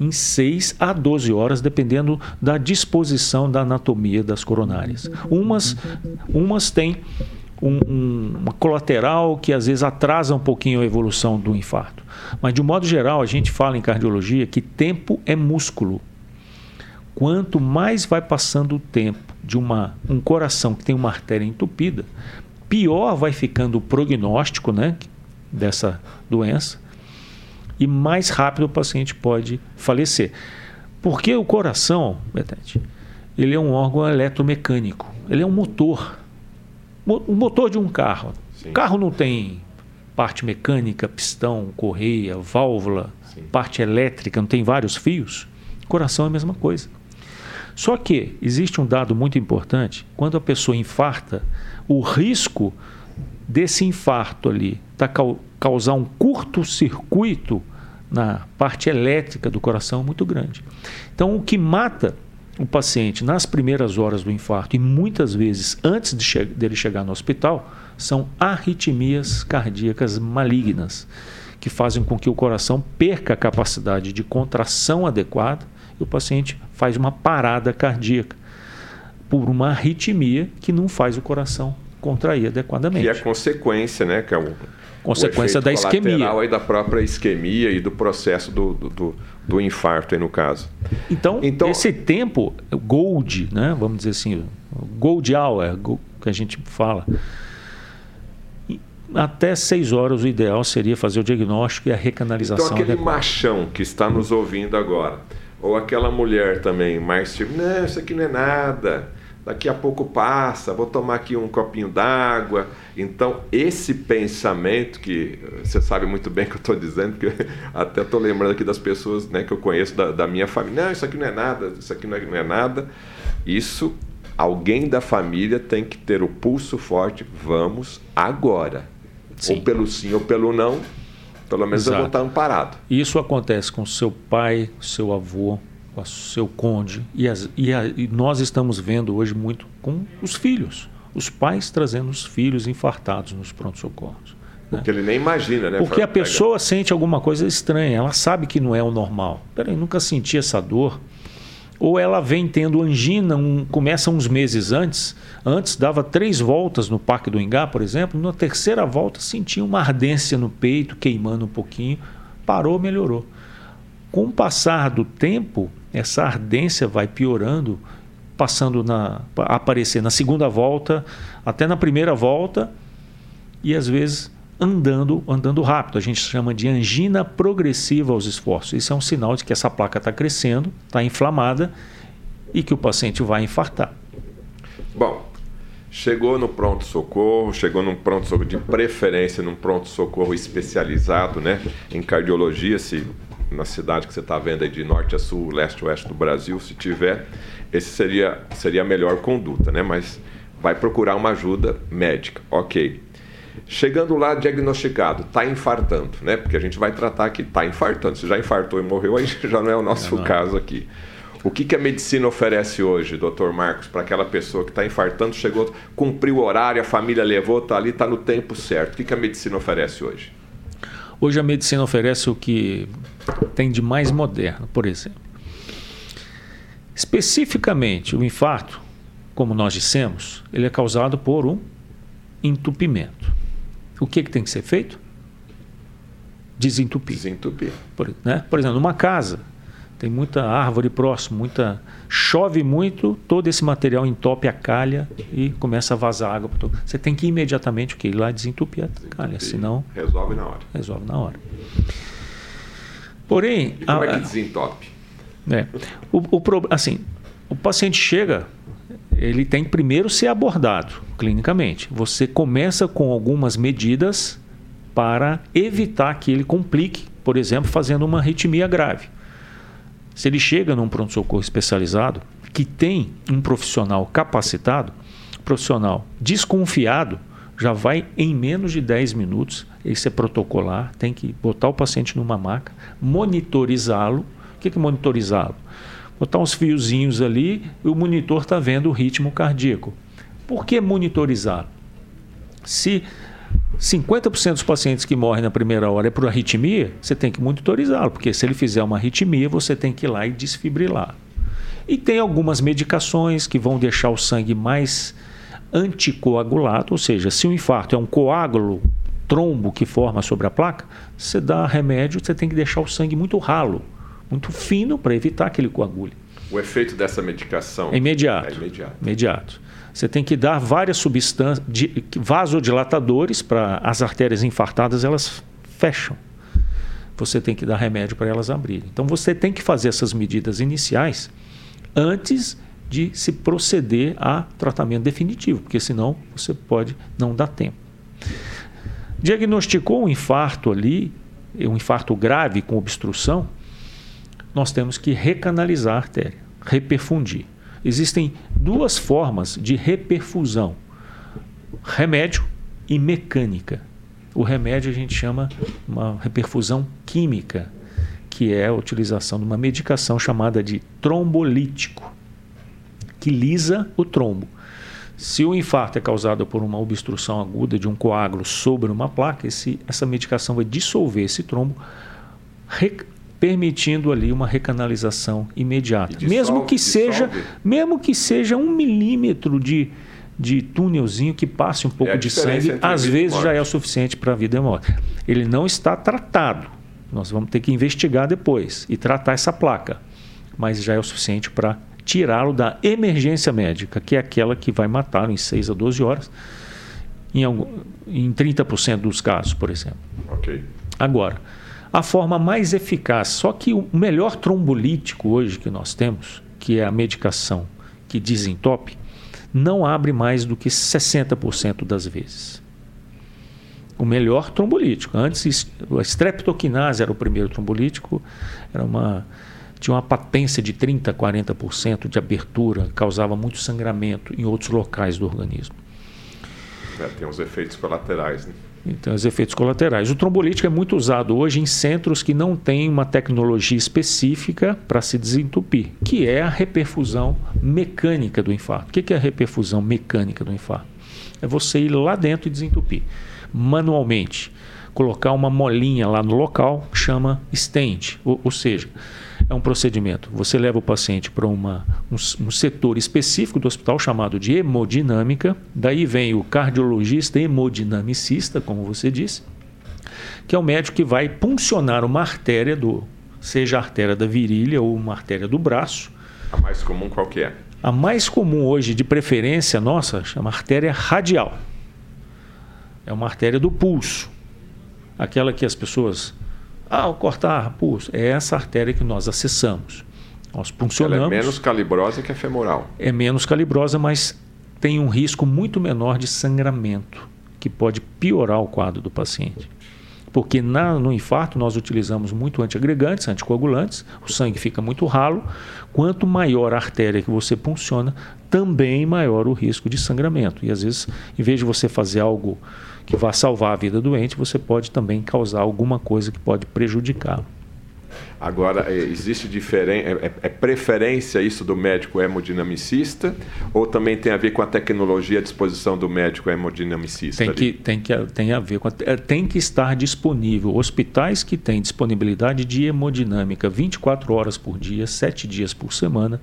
em 6 a 12 horas, dependendo da disposição da anatomia das coronárias. Umas, umas têm um, um, uma colateral que às vezes atrasa um pouquinho a evolução do infarto. Mas de um modo geral, a gente fala em cardiologia que tempo é músculo. Quanto mais vai passando o tempo de uma, um coração que tem uma artéria entupida, pior vai ficando o prognóstico, né? dessa doença e mais rápido o paciente pode falecer. Porque o coração, Betete, ele é um órgão eletromecânico, ele é um motor. O motor de um carro. Sim. O carro não tem parte mecânica, pistão, correia, válvula, Sim. parte elétrica, não tem vários fios. O coração é a mesma coisa. Só que existe um dado muito importante: quando a pessoa infarta, o risco desse infarto ali tá, causar um curto-circuito na parte elétrica do coração é muito grande. Então, o que mata o paciente nas primeiras horas do infarto e muitas vezes antes de che dele chegar no hospital são arritmias cardíacas malignas, que fazem com que o coração perca a capacidade de contração adequada e o paciente faz uma parada cardíaca por uma arritmia que não faz o coração contrair adequadamente. Que é consequência, né? Que é o, consequência o da isquemia. aí da própria isquemia e do processo do, do, do, do infarto, aí no caso. Então, então, esse tempo, gold, né? vamos dizer assim, gold hour, que a gente fala, até seis horas o ideal seria fazer o diagnóstico e a recanalização. Então, aquele adequada. machão que está nos ouvindo agora, ou aquela mulher também, mais tipo, não, isso aqui não é nada daqui a pouco passa, vou tomar aqui um copinho d'água. Então, esse pensamento, que você sabe muito bem que eu estou dizendo, que até estou lembrando aqui das pessoas né, que eu conheço da, da, minha família, não, isso aqui não é nada, isso aqui não é, não é nada. Isso, alguém da família tem que ter o pulso forte, vamos agora. Sim. Ou pelo sim ou pelo não, pelo menos Exato. eu vou estar amparado. Isso acontece com seu pai, seu avô, com o seu cônjuge. E, as, e, a, e nós estamos vendo hoje muito com os filhos. Os pais trazendo os filhos infartados nos pronto-socorros. Né? Porque ele nem imagina, né? Porque a pessoa sente alguma coisa estranha, ela sabe que não é o normal. Peraí, nunca senti essa dor. Ou ela vem tendo angina, um, começa uns meses antes, antes dava três voltas no Parque do Ingá, por exemplo, na terceira volta sentia uma ardência no peito, queimando um pouquinho, parou, melhorou. Com o passar do tempo, essa ardência vai piorando, passando na, aparecer na segunda volta, até na primeira volta, e às vezes andando, andando rápido. A gente chama de angina progressiva aos esforços. Isso é um sinal de que essa placa está crescendo, está inflamada e que o paciente vai infartar. Bom, chegou no pronto-socorro, chegou num pronto-socorro de preferência, num pronto-socorro especializado né, em cardiologia, se na cidade que você está vendo aí de norte a sul, leste a oeste do Brasil, se tiver, esse seria, seria a melhor conduta, né? Mas vai procurar uma ajuda médica, ok. Chegando lá, diagnosticado, está infartando, né? Porque a gente vai tratar que está infartando. Se já infartou e morreu, aí já não é o nosso é caso aqui. O que, que a medicina oferece hoje, doutor Marcos, para aquela pessoa que está infartando, chegou, cumpriu o horário, a família levou, está ali, está no tempo certo. O que, que a medicina oferece hoje? Hoje a medicina oferece o que tem de mais moderno, por exemplo. Especificamente, o infarto, como nós dissemos, ele é causado por um entupimento. O que, que tem que ser feito? Desentupir. Desentupir. Por, né? por exemplo, numa casa, tem muita árvore próximo, muita chove muito, todo esse material entope a calha e começa a vazar água. Você tem que imediatamente o que ir lá desentupir a calha, senão resolve na hora. Resolve na hora. Porém, e como a, é que desentope? É, o, o, assim, o paciente chega, ele tem primeiro ser abordado clinicamente. Você começa com algumas medidas para evitar que ele complique, por exemplo, fazendo uma arritmia grave. Se ele chega num pronto-socorro especializado, que tem um profissional capacitado, profissional desconfiado, já vai em menos de 10 minutos. Isso é protocolar, tem que botar o paciente numa maca, monitorizá-lo. O que é monitorizá-lo? Botar uns fiozinhos ali e o monitor está vendo o ritmo cardíaco. Por que monitorizá-lo? Se 50% dos pacientes que morrem na primeira hora é por arritmia, você tem que monitorizá-lo, porque se ele fizer uma arritmia, você tem que ir lá e desfibrilar. E tem algumas medicações que vão deixar o sangue mais anticoagulado, ou seja, se o infarto é um coágulo, trombo que forma sobre a placa, você dá remédio, você tem que deixar o sangue muito ralo, muito fino para evitar que ele coagule. O efeito dessa medicação é imediato. É imediato. imediato. Você tem que dar várias substâncias, vasodilatadores para as artérias infartadas, elas fecham. Você tem que dar remédio para elas abrirem. Então você tem que fazer essas medidas iniciais antes de se proceder a tratamento definitivo, porque senão você pode não dar tempo. Diagnosticou um infarto ali, um infarto grave com obstrução, nós temos que recanalizar a artéria, reperfundir. Existem duas formas de reperfusão: remédio e mecânica. O remédio a gente chama uma reperfusão química, que é a utilização de uma medicação chamada de trombolítico, que lisa o trombo. Se o infarto é causado por uma obstrução aguda de um coágulo sobre uma placa, esse, essa medicação vai dissolver esse trombo, permitindo ali uma recanalização imediata. Dissolve, mesmo que dissolve. seja, mesmo que seja um milímetro de, de túnelzinho que passe um pouco é de sangue, às vezes já é o suficiente para a vida e morte. Ele não está tratado. Nós vamos ter que investigar depois e tratar essa placa, mas já é o suficiente para tirá-lo da emergência médica, que é aquela que vai matá-lo em 6 a 12 horas, em, algum, em 30% dos casos, por exemplo. Ok. Agora, a forma mais eficaz. Só que o melhor trombolítico hoje que nós temos, que é a medicação que desentope, não abre mais do que 60% das vezes. O melhor trombolítico. Antes, a streptokinase era o primeiro trombolítico, era uma, tinha uma patência de 30%, 40% de abertura, causava muito sangramento em outros locais do organismo. É, tem os efeitos colaterais, né? Então, os efeitos colaterais. O trombolítico é muito usado hoje em centros que não têm uma tecnologia específica para se desentupir, que é a reperfusão mecânica do infarto. O que é a reperfusão mecânica do infarto? É você ir lá dentro e desentupir manualmente. Colocar uma molinha lá no local, chama stent, ou, ou seja, é um procedimento. Você leva o paciente para uma, um, um, setor específico do hospital chamado de hemodinâmica. Daí vem o cardiologista hemodinamicista, como você disse, que é o médico que vai puncionar uma artéria do seja a artéria da virilha ou uma artéria do braço. A mais comum qual que é? A mais comum hoje, de preferência nossa, chama artéria radial. É uma artéria do pulso. Aquela que as pessoas. Ah, cortar pulso. É essa artéria que nós acessamos. Nós funcionamos. Ela é menos calibrosa que a femoral. É menos calibrosa, mas tem um risco muito menor de sangramento, que pode piorar o quadro do paciente. Porque na, no infarto nós utilizamos muito antiagregantes, anticoagulantes, o sangue fica muito ralo. Quanto maior a artéria que você punciona, também maior o risco de sangramento. E às vezes, em vez de você fazer algo que vá salvar a vida do doente, você pode também causar alguma coisa que pode prejudicá-lo. Agora, é, existe diferença, é, é, preferência isso do médico hemodinamicista ou também tem a ver com a tecnologia à disposição do médico hemodinamicista? Tem que, tem que tem a ver com a, é, tem que estar disponível. Hospitais que têm disponibilidade de hemodinâmica 24 horas por dia, 7 dias por semana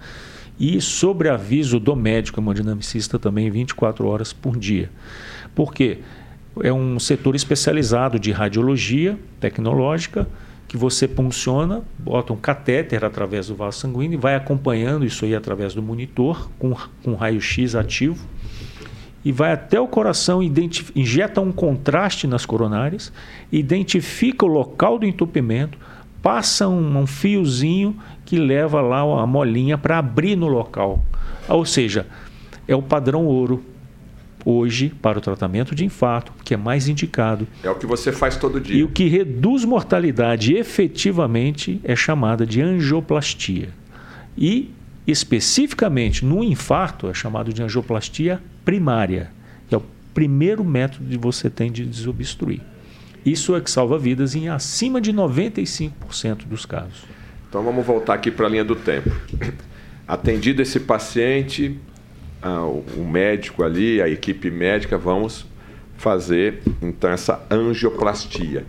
e sobre aviso do médico hemodinamicista também 24 horas por dia. Por quê? É um setor especializado de radiologia tecnológica que você punciona, bota um catéter através do vaso sanguíneo e vai acompanhando isso aí através do monitor com, com raio-x ativo e vai até o coração, injeta um contraste nas coronárias, identifica o local do entupimento, passa um, um fiozinho que leva lá a molinha para abrir no local. Ou seja, é o padrão ouro hoje para o tratamento de infarto, que é mais indicado. É o que você faz todo dia. E o que reduz mortalidade efetivamente é chamada de angioplastia. E especificamente no infarto é chamado de angioplastia primária, que é o primeiro método que você tem de desobstruir. Isso é que salva vidas em acima de 95% dos casos. Então vamos voltar aqui para a linha do tempo. Atendido esse paciente, o médico ali, a equipe médica, vamos fazer então essa angioplastia.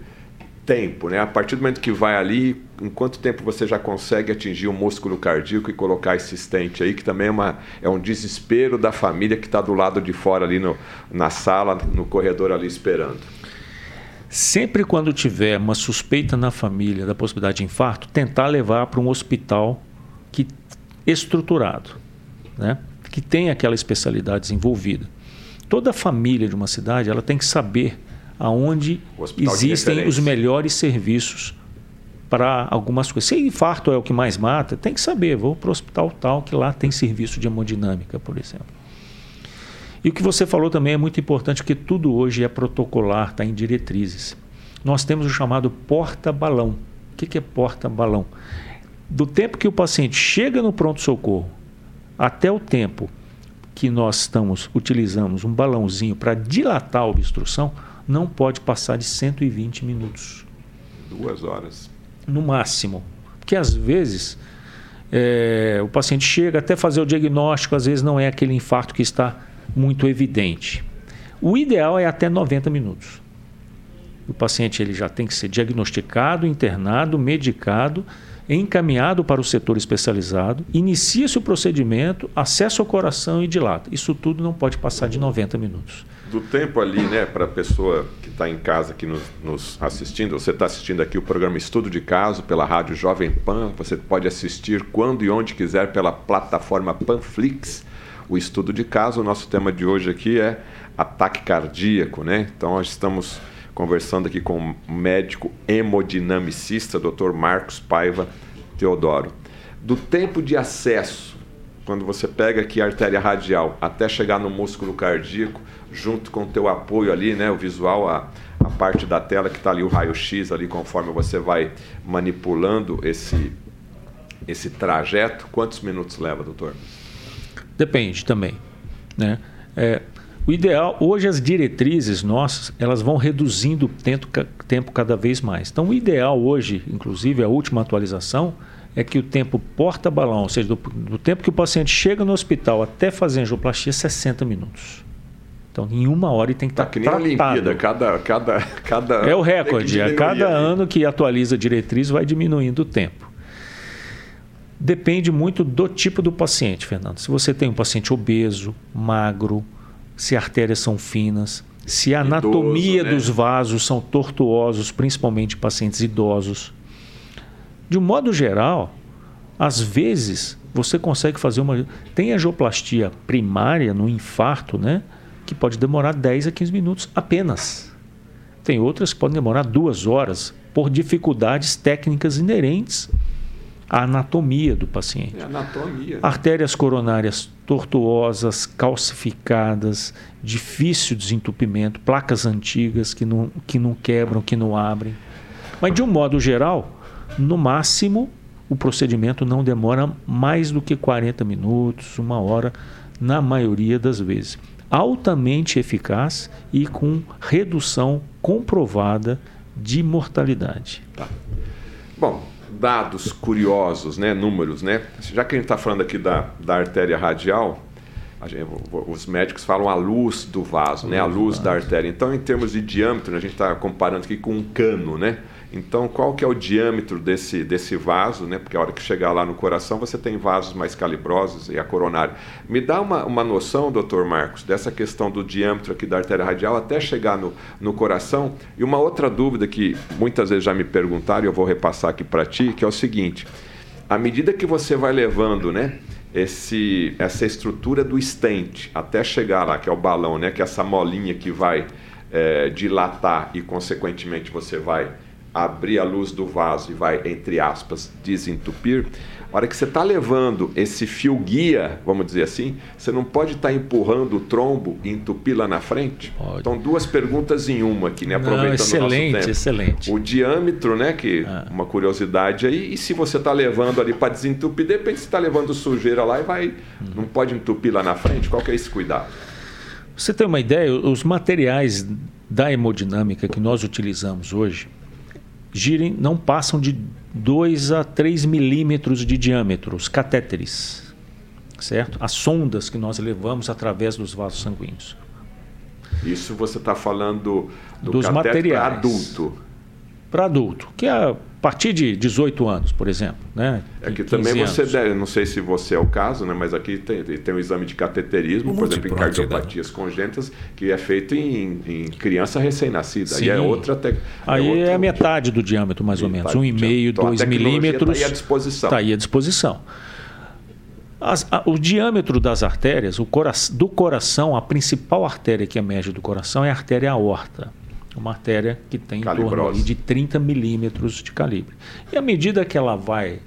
Tempo, né? A partir do momento que vai ali, em quanto tempo você já consegue atingir o músculo cardíaco e colocar esse estente aí, que também é, uma, é um desespero da família que está do lado de fora ali no, na sala, no corredor ali esperando. Sempre quando tiver uma suspeita na família da possibilidade de infarto, tentar levar para um hospital que estruturado, né? Que tem aquela especialidade desenvolvida. Toda família de uma cidade ela tem que saber aonde existem os melhores serviços para algumas coisas. Se infarto é o que mais mata, tem que saber, vou para o hospital tal que lá tem serviço de hemodinâmica, por exemplo. E o que você falou também é muito importante, porque tudo hoje é protocolar, está em diretrizes. Nós temos o chamado porta-balão. O que é porta-balão? Do tempo que o paciente chega no pronto-socorro até o tempo que nós estamos utilizamos um balãozinho para dilatar a obstrução, não pode passar de 120 minutos. Duas horas. No máximo. Porque às vezes é, o paciente chega até fazer o diagnóstico, às vezes não é aquele infarto que está muito evidente. O ideal é até 90 minutos. O paciente ele já tem que ser diagnosticado, internado, medicado encaminhado para o setor especializado, inicia-se o procedimento, acesso ao coração e dilata. Isso tudo não pode passar de 90 minutos. Do tempo ali, né, para a pessoa que está em casa aqui nos, nos assistindo, você está assistindo aqui o programa Estudo de Caso pela rádio Jovem Pan, você pode assistir quando e onde quiser pela plataforma Panflix. O estudo de caso, o nosso tema de hoje aqui é ataque cardíaco, né? Então nós estamos conversando aqui com o médico hemodinamicista, Dr. Marcos Paiva Teodoro. Do tempo de acesso, quando você pega aqui a artéria radial até chegar no músculo cardíaco, junto com o teu apoio ali, né, o visual, a, a parte da tela que está ali, o raio-x ali, conforme você vai manipulando esse, esse trajeto, quantos minutos leva, doutor? Depende também. Né? É, o ideal, hoje as diretrizes nossas, elas vão reduzindo o tempo, tempo cada vez mais. Então o ideal hoje, inclusive a última atualização, é que o tempo porta-balão, ou seja, do, do, tempo que o paciente chega no hospital até fazer angioplastia, é 60 minutos. Então, em uma hora ele tem que estar tá, que nem tratado. Olimpíada, cada, cada, cada É o recorde. A cada ano que atualiza a diretriz, vai diminuindo o tempo. Depende muito do tipo do paciente, Fernando. Se você tem um paciente obeso, magro, se artérias são finas, se a anatomia Idoso, né? dos vasos são tortuosos, principalmente pacientes idosos. De um modo geral, às vezes você consegue fazer uma. Tem angioplastia primária no infarto, né? Que pode demorar 10 a 15 minutos apenas. Tem outras que podem demorar duas horas por dificuldades técnicas inerentes à anatomia do paciente. É anatomia. Né? Artérias coronárias tortuosas, calcificadas, difícil desentupimento, placas antigas que não, que não quebram, que não abrem. Mas, de um modo geral, no máximo, o procedimento não demora mais do que 40 minutos, uma hora, na maioria das vezes. Altamente eficaz e com redução comprovada de mortalidade. Tá. Bom, dados curiosos, né, números, né? Já que a gente está falando aqui da, da artéria radial, gente, os médicos falam a luz do vaso, né, a luz da artéria. Então, em termos de diâmetro, a gente está comparando aqui com um cano, né? Então, qual que é o diâmetro desse, desse vaso, né? Porque a hora que chegar lá no coração, você tem vasos mais calibrosos e a coronária. Me dá uma, uma noção, doutor Marcos, dessa questão do diâmetro aqui da artéria radial até chegar no, no coração. E uma outra dúvida que muitas vezes já me perguntaram, e eu vou repassar aqui para ti, que é o seguinte. À medida que você vai levando, né? Esse, essa estrutura do stent até chegar lá, que é o balão, né? Que é essa molinha que vai é, dilatar e, consequentemente, você vai abrir a luz do vaso e vai, entre aspas, desentupir, a hora que você está levando esse fio guia, vamos dizer assim, você não pode estar tá empurrando o trombo e entupir lá na frente? Pode. Então, duas perguntas em uma aqui, né? Aproveitando não, excelente, o nosso tempo. Excelente, O diâmetro, né? Que ah. uma curiosidade aí. E se você está levando ali para desentupir, de repente você está levando sujeira lá e vai. Hum. Não pode entupir lá na frente? Qual que é esse cuidado? Você tem uma ideia? Os materiais da hemodinâmica que nós utilizamos hoje, girem, não passam de 2 a 3 milímetros de diâmetro, os catéteres, certo? As sondas que nós levamos através dos vasos sanguíneos. Isso você está falando do dos materiais para adulto. Para adulto, que é partir de 18 anos, por exemplo. Né? É que também você deve, não sei se você é o caso, né? mas aqui tem, tem um exame de cateterismo, por exemplo, em cardiopatias congênitas, que é feito em, em criança recém-nascida. Aí é outra te... Aí é, é a metade do diâmetro, mais ou menos. Um e meio, então, dois milímetros. Está aí à disposição. Está aí à disposição. As, a, o diâmetro das artérias, o cora, do coração, a principal artéria que emerge do coração é a artéria aorta uma artéria que tem em torno de 30 milímetros de calibre. E à medida que ela vai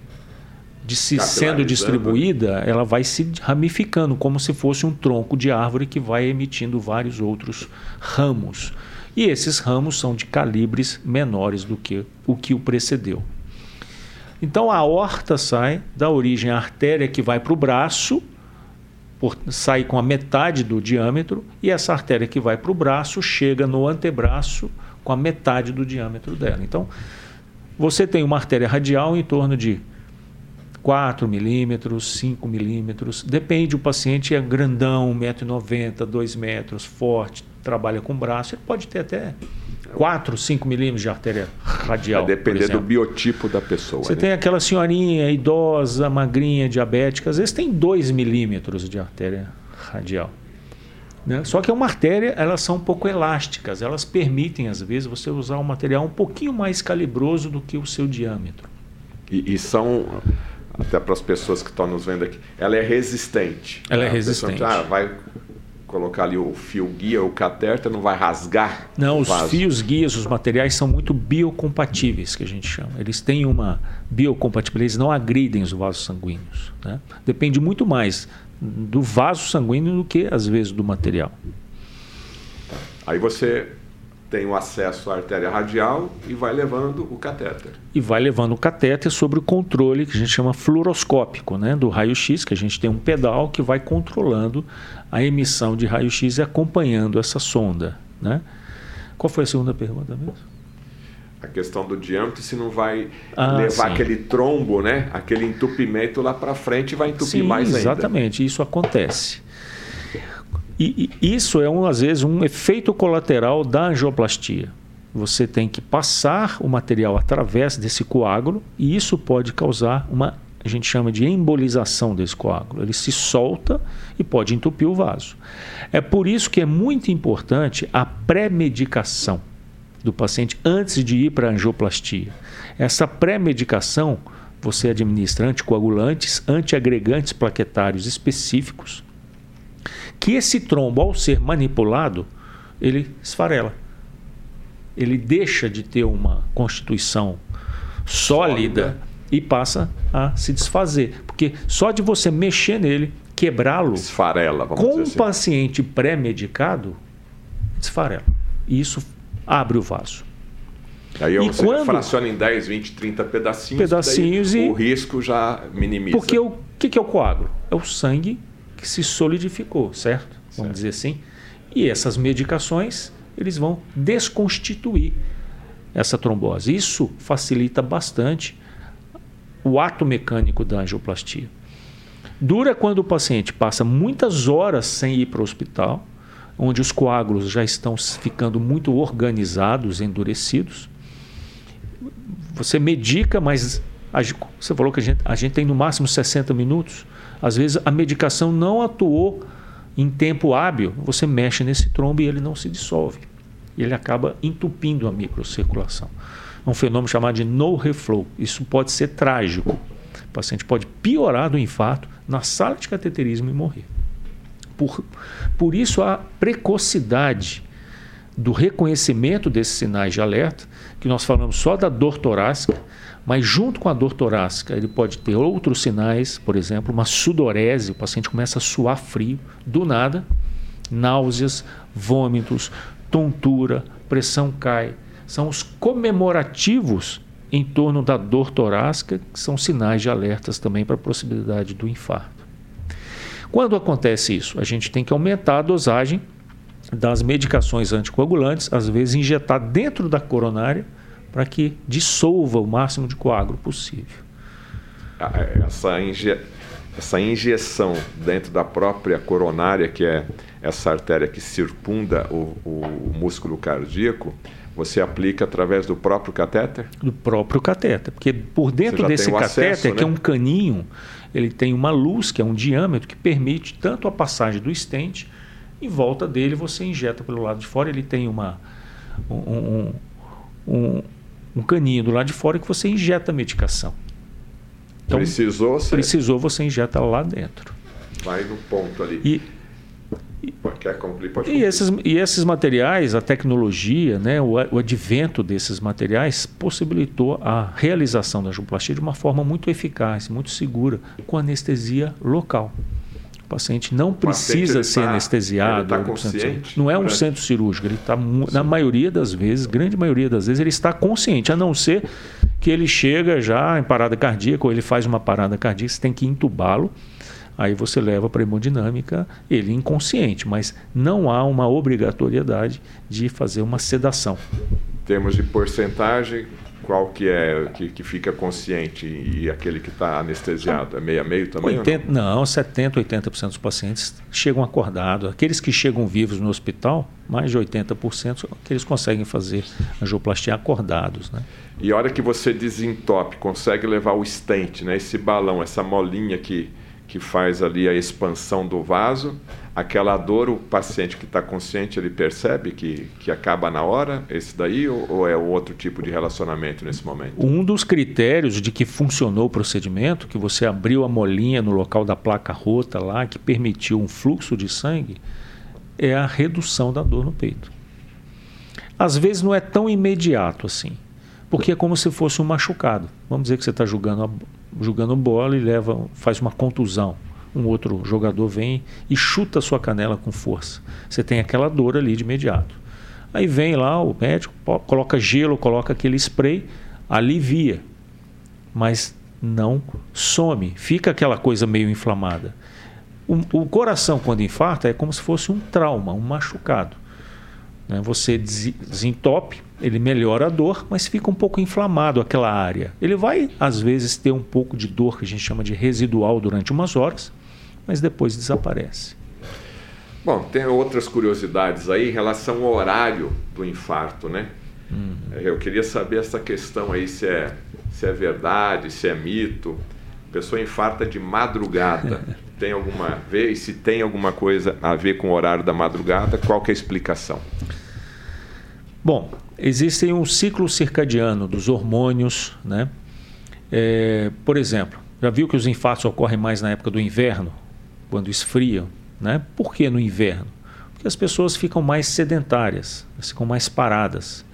de se sendo distribuída, ela vai se ramificando, como se fosse um tronco de árvore que vai emitindo vários outros ramos. E esses ramos são de calibres menores do que o que o precedeu. Então a aorta sai da origem artéria que vai para o braço, por, sai com a metade do diâmetro e essa artéria que vai para o braço chega no antebraço com a metade do diâmetro dela. Então, você tem uma artéria radial em torno de 4 milímetros, 5 milímetros, depende, o paciente é grandão, 1,90m, 2 metros, forte, trabalha com braço, ele pode ter até 4, 5 milímetros de artéria radial. Vai depender do biotipo da pessoa. Você né? tem aquela senhorinha idosa, magrinha, diabética, às vezes tem 2 milímetros de artéria radial. Né? Só que é uma artéria, elas são um pouco elásticas, elas permitem, às vezes, você usar um material um pouquinho mais calibroso do que o seu diâmetro. E, e são, até para as pessoas que estão nos vendo aqui, ela é resistente. Ela é resistente. Pessoa, ah, vai colocar ali o fio guia, o catéter, não vai rasgar? Não, os fios guias, os materiais são muito biocompatíveis, que a gente chama. Eles têm uma biocompatibilidade, eles não agridem os vasos sanguíneos. Né? Depende muito mais do vaso sanguíneo do que, às vezes, do material. Aí você tem o acesso à artéria radial e vai levando o catéter. E vai levando o catéter sobre o controle que a gente chama fluoroscópico, né, do raio-x, que a gente tem um pedal que vai controlando a emissão de raio-x acompanhando essa sonda. Né? Qual foi a segunda pergunta mesmo? A questão do diâmetro, se não vai ah, levar sim. aquele trombo, né? aquele entupimento lá para frente e vai entupir sim, mais ainda. Exatamente, isso acontece. E, e isso é, um, às vezes, um efeito colateral da angioplastia. Você tem que passar o material através desse coágulo e isso pode causar uma, a gente chama de embolização desse coágulo. Ele se solta e pode entupir o vaso. É por isso que é muito importante a pré-medicação do paciente antes de ir para a angioplastia. Essa pré-medicação você administra anticoagulantes, antiagregantes plaquetários específicos, que esse trombo, ao ser manipulado, ele esfarela. Ele deixa de ter uma constituição sólida, sólida. E passa a se desfazer. Porque só de você mexer nele, quebrá-lo, esfarela, vamos com um assim. paciente pré-medicado, esfarela. E isso abre o vaso. Aí e você quando... fraciona em 10, 20, 30 pedacinhos. Pedacinhos e. O risco já minimiza. Porque o que, que é o coágulo? É o sangue que se solidificou, certo? Vamos certo. dizer assim. E essas medicações, eles vão desconstituir essa trombose. Isso facilita bastante o ato mecânico da angioplastia. Dura quando o paciente passa muitas horas sem ir para o hospital, onde os coágulos já estão ficando muito organizados, endurecidos você medica, mas você falou que a gente, a gente tem no máximo 60 minutos. Às vezes a medicação não atuou em tempo hábil, você mexe nesse trombo e ele não se dissolve. Ele acaba entupindo a microcirculação. Um fenômeno chamado de no reflow. Isso pode ser trágico. O paciente pode piorar do infarto na sala de cateterismo e morrer. Por, por isso a precocidade do reconhecimento desses sinais de alerta que nós falamos só da dor torácica, mas junto com a dor torácica ele pode ter outros sinais, por exemplo, uma sudorese, o paciente começa a suar frio do nada, náuseas, vômitos, tontura, pressão cai. São os comemorativos em torno da dor torácica, que são sinais de alertas também para a possibilidade do infarto. Quando acontece isso, a gente tem que aumentar a dosagem das medicações anticoagulantes, às vezes injetar dentro da coronária para que dissolva o máximo de coágulo possível. Ah, é, essa, inje... essa injeção dentro da própria coronária, que é essa artéria que circunda o, o músculo cardíaco, você aplica através do próprio catéter? Do próprio catéter, porque por dentro desse catéter, acesso, né? que é um caninho, ele tem uma luz, que é um diâmetro, que permite tanto a passagem do estente em volta dele você injeta pelo lado de fora. Ele tem uma, um, um, um caninho do lado de fora que você injeta a medicação. Então, precisou, você... precisou, você injeta lá dentro. Vai no ponto ali. E, Quer? Pode e, esses, e esses materiais, a tecnologia, né, o, o advento desses materiais possibilitou a realização da angioplastia de uma forma muito eficaz, muito segura, com anestesia local. O paciente não precisa ser tá, anestesiado. Tá não é um centro cirúrgico. Ele está, na maioria das vezes, grande maioria das vezes, ele está consciente, a não ser que ele chega já em parada cardíaca ou ele faz uma parada cardíaca, você tem que entubá-lo. Aí você leva para a hemodinâmica ele inconsciente, mas não há uma obrigatoriedade de fazer uma sedação. Em termos de porcentagem, qual que é que, que fica consciente e aquele que está anestesiado? É meio a meio também? 80, não? não, 70, 80% dos pacientes chegam acordados. Aqueles que chegam vivos no hospital, mais de 80% que eles conseguem fazer angioplastia acordados. Né? E a hora que você desentope, consegue levar o stent, né? esse balão, essa molinha que, que faz ali a expansão do vaso, aquela dor, o paciente que está consciente, ele percebe que, que acaba na hora, esse daí, ou, ou, é outro tipo de relacionamento nesse momento? Um dos critérios de que funcionou o procedimento, que você abriu a molinha no local da placa rota lá, que permitiu um fluxo de sangue, é a redução da dor no peito. Às vezes não é tão imediato assim, porque é como se fosse um machucado. Vamos dizer que você está jogando, jogando bola e leva, faz uma contusão um outro jogador vem e chuta a sua canela com força. Você tem aquela dor ali de imediato. Aí vem lá o médico, coloca gelo, coloca aquele spray, alivia, mas não some, fica aquela coisa meio inflamada. O, o coração, quando infarta, é como se fosse um trauma, um machucado. Né? Você desentope, ele melhora a dor, mas fica um pouco inflamado aquela área. Ele vai, às vezes, ter um pouco de dor que a gente chama de residual durante umas horas, mas depois desaparece. Bom, tem outras curiosidades aí em relação ao horário do infarto, né? Hum. Eu queria saber essa questão aí se é, se é verdade, se é mito. A pessoa infarta de madrugada. tem alguma vez? Se tem alguma coisa a ver com o horário da madrugada, qual que é a explicação? Bom, existe um ciclo circadiano dos hormônios, né? É, por exemplo, já viu que os infartos ocorrem mais na época do inverno, quando esfriam? Né? Por que no inverno? Porque as pessoas ficam mais sedentárias, ficam mais paradas.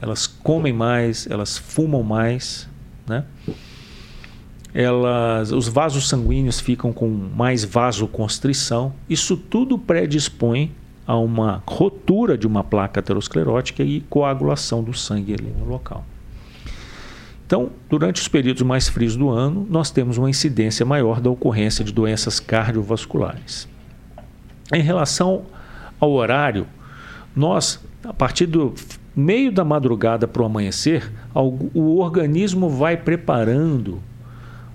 Elas comem mais, elas fumam mais, né? Elas, os vasos sanguíneos ficam com mais vasoconstrição. Isso tudo predispõe a uma rotura de uma placa aterosclerótica e coagulação do sangue ali no local. Então, durante os períodos mais frios do ano, nós temos uma incidência maior da ocorrência de doenças cardiovasculares. Em relação ao horário, nós, a partir do meio da madrugada para o amanhecer, o organismo vai preparando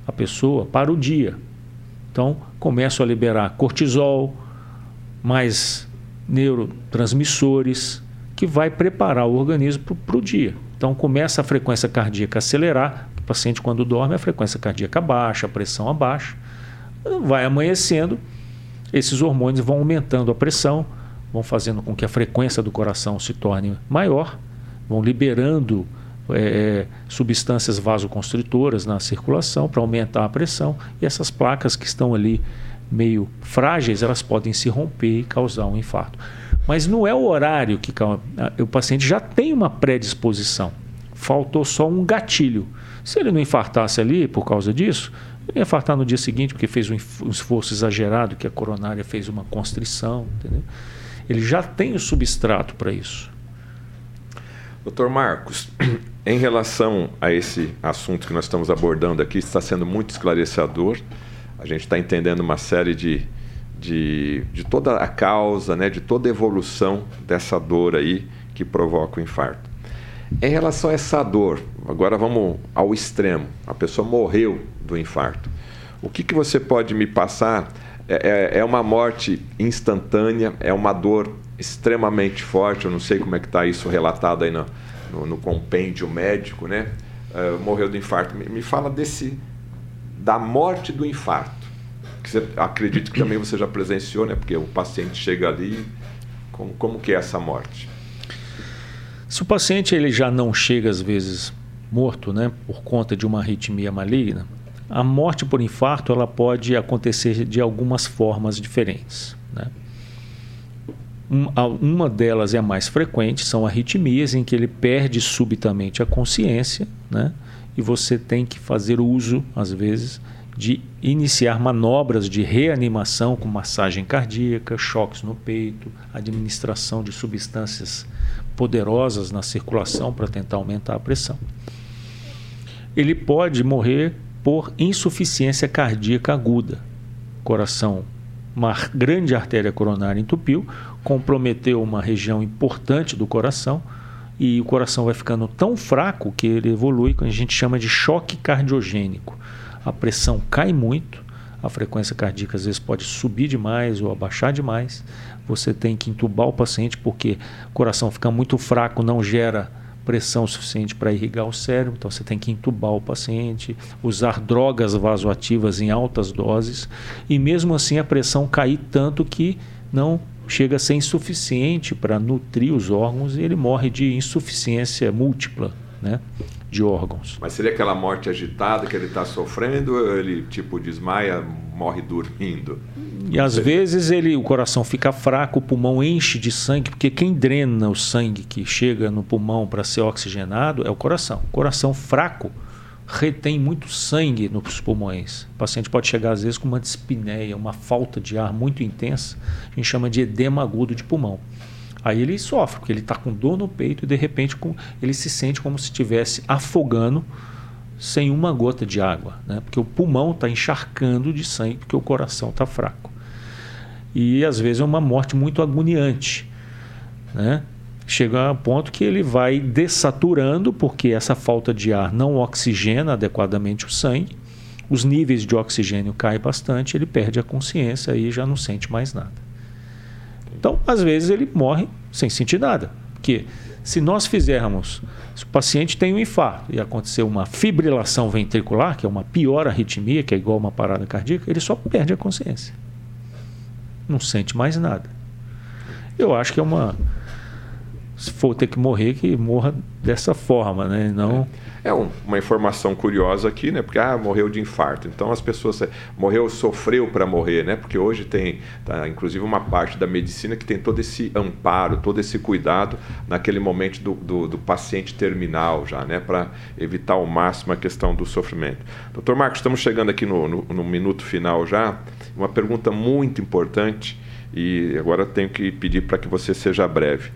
a pessoa para o dia. Então, começo a liberar cortisol, mais neurotransmissores, que vai preparar o organismo para o dia. Então começa a frequência cardíaca acelerar. O paciente, quando dorme, a frequência cardíaca baixa, a pressão abaixa. Vai amanhecendo, esses hormônios vão aumentando a pressão, vão fazendo com que a frequência do coração se torne maior, vão liberando é, substâncias vasoconstritoras na circulação para aumentar a pressão e essas placas que estão ali meio frágeis, elas podem se romper e causar um infarto. Mas não é o horário que o paciente já tem uma predisposição. Faltou só um gatilho. Se ele não infartasse ali por causa disso, ele ia infartar no dia seguinte porque fez um esforço exagerado, que a coronária fez uma constrição, entendeu? Ele já tem o substrato para isso. Doutor Marcos, em relação a esse assunto que nós estamos abordando aqui, está sendo muito esclarecedor. A gente está entendendo uma série de de, de toda a causa, né, de toda a evolução dessa dor aí que provoca o infarto. Em relação a essa dor, agora vamos ao extremo. A pessoa morreu do infarto. O que, que você pode me passar? É, é, é uma morte instantânea, é uma dor extremamente forte. Eu não sei como é que está isso relatado aí no, no, no compêndio médico, né? Uh, morreu do infarto. Me, me fala desse da morte do infarto que você, acredito que também você já presenciou, né? Porque o paciente chega ali, como, como que é essa morte? Se o paciente ele já não chega às vezes morto, né, por conta de uma arritmia maligna, a morte por infarto ela pode acontecer de algumas formas diferentes, né? Uma delas é a mais frequente, são arritmias em que ele perde subitamente a consciência, né? E você tem que fazer uso, às vezes, de iniciar manobras de reanimação com massagem cardíaca, choques no peito, administração de substâncias poderosas na circulação para tentar aumentar a pressão. Ele pode morrer por insuficiência cardíaca aguda. Coração, uma grande artéria coronária entupiu, comprometeu uma região importante do coração e o coração vai ficando tão fraco que ele evolui com a gente chama de choque cardiogênico a pressão cai muito, a frequência cardíaca às vezes pode subir demais ou abaixar demais. Você tem que entubar o paciente porque o coração fica muito fraco, não gera pressão suficiente para irrigar o cérebro, então você tem que entubar o paciente, usar drogas vasoativas em altas doses e mesmo assim a pressão cair tanto que não chega a ser insuficiente para nutrir os órgãos e ele morre de insuficiência múltipla, né? de órgãos. Mas seria aquela morte agitada que ele está sofrendo ou ele tipo desmaia, morre dormindo? E às vezes ele, o coração fica fraco, o pulmão enche de sangue, porque quem drena o sangue que chega no pulmão para ser oxigenado é o coração. O coração fraco retém muito sangue nos pulmões. O paciente pode chegar às vezes com uma dispneia, uma falta de ar muito intensa, a gente chama de edema agudo de pulmão. Aí ele sofre, porque ele está com dor no peito e de repente ele se sente como se estivesse afogando sem uma gota de água, né? porque o pulmão está encharcando de sangue, porque o coração está fraco. E às vezes é uma morte muito agoniante. Né? Chega a ponto que ele vai dessaturando, porque essa falta de ar não oxigena adequadamente o sangue, os níveis de oxigênio caem bastante, ele perde a consciência e já não sente mais nada. Então, às vezes, ele morre sem sentir nada. Porque se nós fizermos, se o paciente tem um infarto e acontecer uma fibrilação ventricular, que é uma pior arritmia, que é igual uma parada cardíaca, ele só perde a consciência. Não sente mais nada. Eu acho que é uma se for ter que morrer, que morra dessa forma, né? Não. É, é um, uma informação curiosa aqui, né? Porque ah, morreu de infarto. Então as pessoas é, morreu, sofreu para morrer, né? Porque hoje tem, tá, inclusive, uma parte da medicina que tem todo esse amparo, todo esse cuidado naquele momento do, do, do paciente terminal já, né? Para evitar ao máximo a questão do sofrimento. Doutor Marcos, estamos chegando aqui no, no, no minuto final já. Uma pergunta muito importante e agora tenho que pedir para que você seja breve.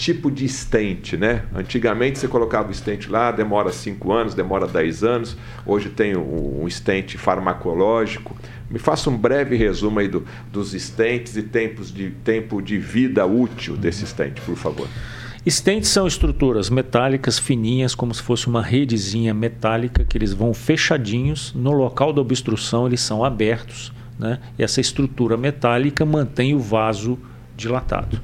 Tipo de estente, né? Antigamente você colocava o estente lá, demora 5 anos, demora 10 anos. Hoje tem um estente farmacológico. Me faça um breve resumo aí do, dos estentes e tempos de, tempo de vida útil desse estente, por favor. Estentes são estruturas metálicas fininhas, como se fosse uma redezinha metálica, que eles vão fechadinhos. No local da obstrução, eles são abertos né? E essa estrutura metálica mantém o vaso dilatado.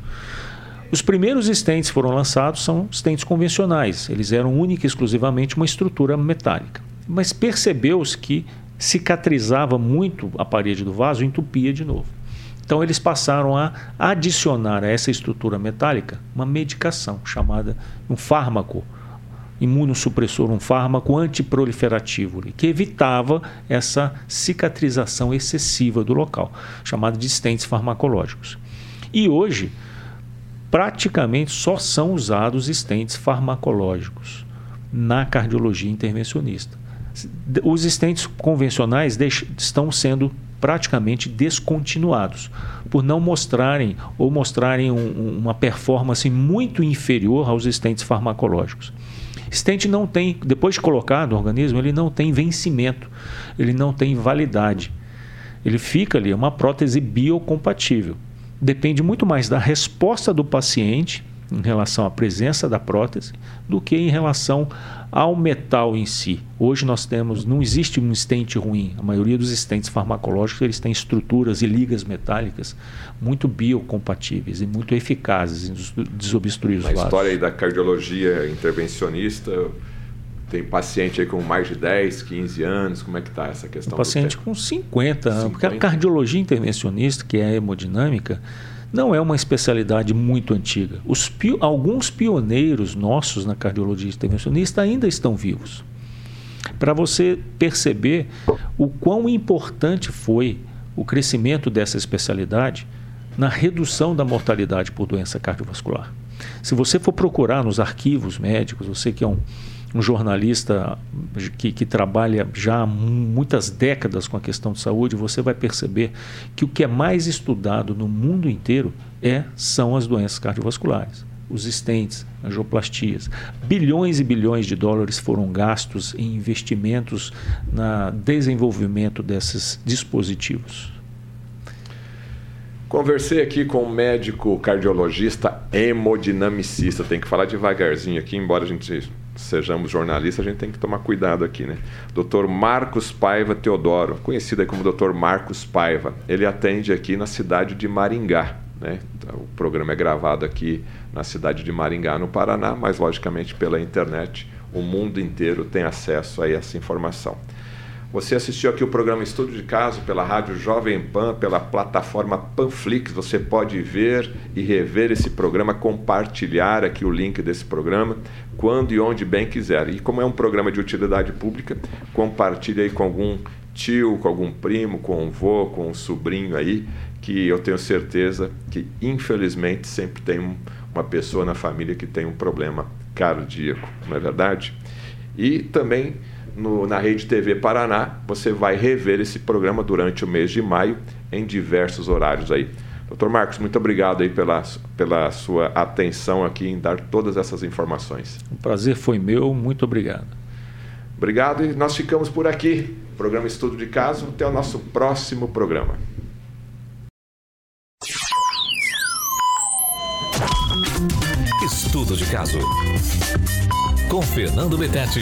Os primeiros estentes foram lançados são estentes convencionais. Eles eram única e exclusivamente uma estrutura metálica. Mas percebeu-se que cicatrizava muito a parede do vaso e entupia de novo. Então eles passaram a adicionar a essa estrutura metálica uma medicação chamada um fármaco imunossupressor, um fármaco antiproliferativo, que evitava essa cicatrização excessiva do local, chamado de estentes farmacológicos. E hoje, praticamente só são usados estentes farmacológicos na cardiologia intervencionista. Os estentes convencionais estão sendo praticamente descontinuados por não mostrarem ou mostrarem um, uma performance muito inferior aos estentes farmacológicos. Stent não tem, depois de colocado no organismo, ele não tem vencimento, ele não tem validade. Ele fica ali, é uma prótese biocompatível. Depende muito mais da resposta do paciente em relação à presença da prótese do que em relação ao metal em si. Hoje nós temos, não existe um stent ruim. A maioria dos stents farmacológicos eles têm estruturas e ligas metálicas muito biocompatíveis e muito eficazes em desobstruir os Na história aí da cardiologia intervencionista, tem paciente aí com mais de 10, 15 anos, como é que está essa questão? Um paciente com 50, 50, porque a cardiologia intervencionista, que é a hemodinâmica, não é uma especialidade muito antiga. Os, alguns pioneiros nossos na cardiologia intervencionista ainda estão vivos. Para você perceber o quão importante foi o crescimento dessa especialidade na redução da mortalidade por doença cardiovascular. Se você for procurar nos arquivos médicos, você que é um um jornalista que, que, trabalha já há muitas décadas com a questão de saúde, você vai perceber que o que é mais estudado no mundo inteiro é, são as doenças cardiovasculares. Os estentes, angioplastias. Bilhões e bilhões de dólares foram gastos em investimentos no desenvolvimento desses dispositivos. Conversei aqui com um médico cardiologista hemodinamicista. Tem que falar devagarzinho aqui, embora a gente sejamos jornalistas, a gente tem que tomar cuidado aqui, né? Dr. Marcos Paiva Teodoro, conhecido como Dr. Marcos Paiva. Ele atende aqui na cidade de Maringá, né? O programa é gravado aqui na cidade de Maringá, no Paraná, mas logicamente pela internet o mundo inteiro tem acesso a essa informação. Você assistiu aqui o programa Estudo de Caso pela Rádio Jovem Pan, pela plataforma Panflix. Você pode ver e rever esse programa, compartilhar aqui o link desse programa, quando e onde bem quiser. E como é um programa de utilidade pública, compartilhe aí com algum tio, com algum primo, com um vô, com um sobrinho aí, que eu tenho certeza que, infelizmente, sempre tem um, uma pessoa na família que tem um problema cardíaco, não é verdade? E também no, na Rede TV Paraná, você vai rever esse programa durante o mês de maio em diversos horários aí. Doutor Marcos, muito obrigado aí pela, pela sua atenção aqui em dar todas essas informações. O prazer foi meu, muito obrigado. Obrigado e nós ficamos por aqui. Programa Estudo de Caso, até o nosso próximo programa. Estudo de Caso com Fernando Betete.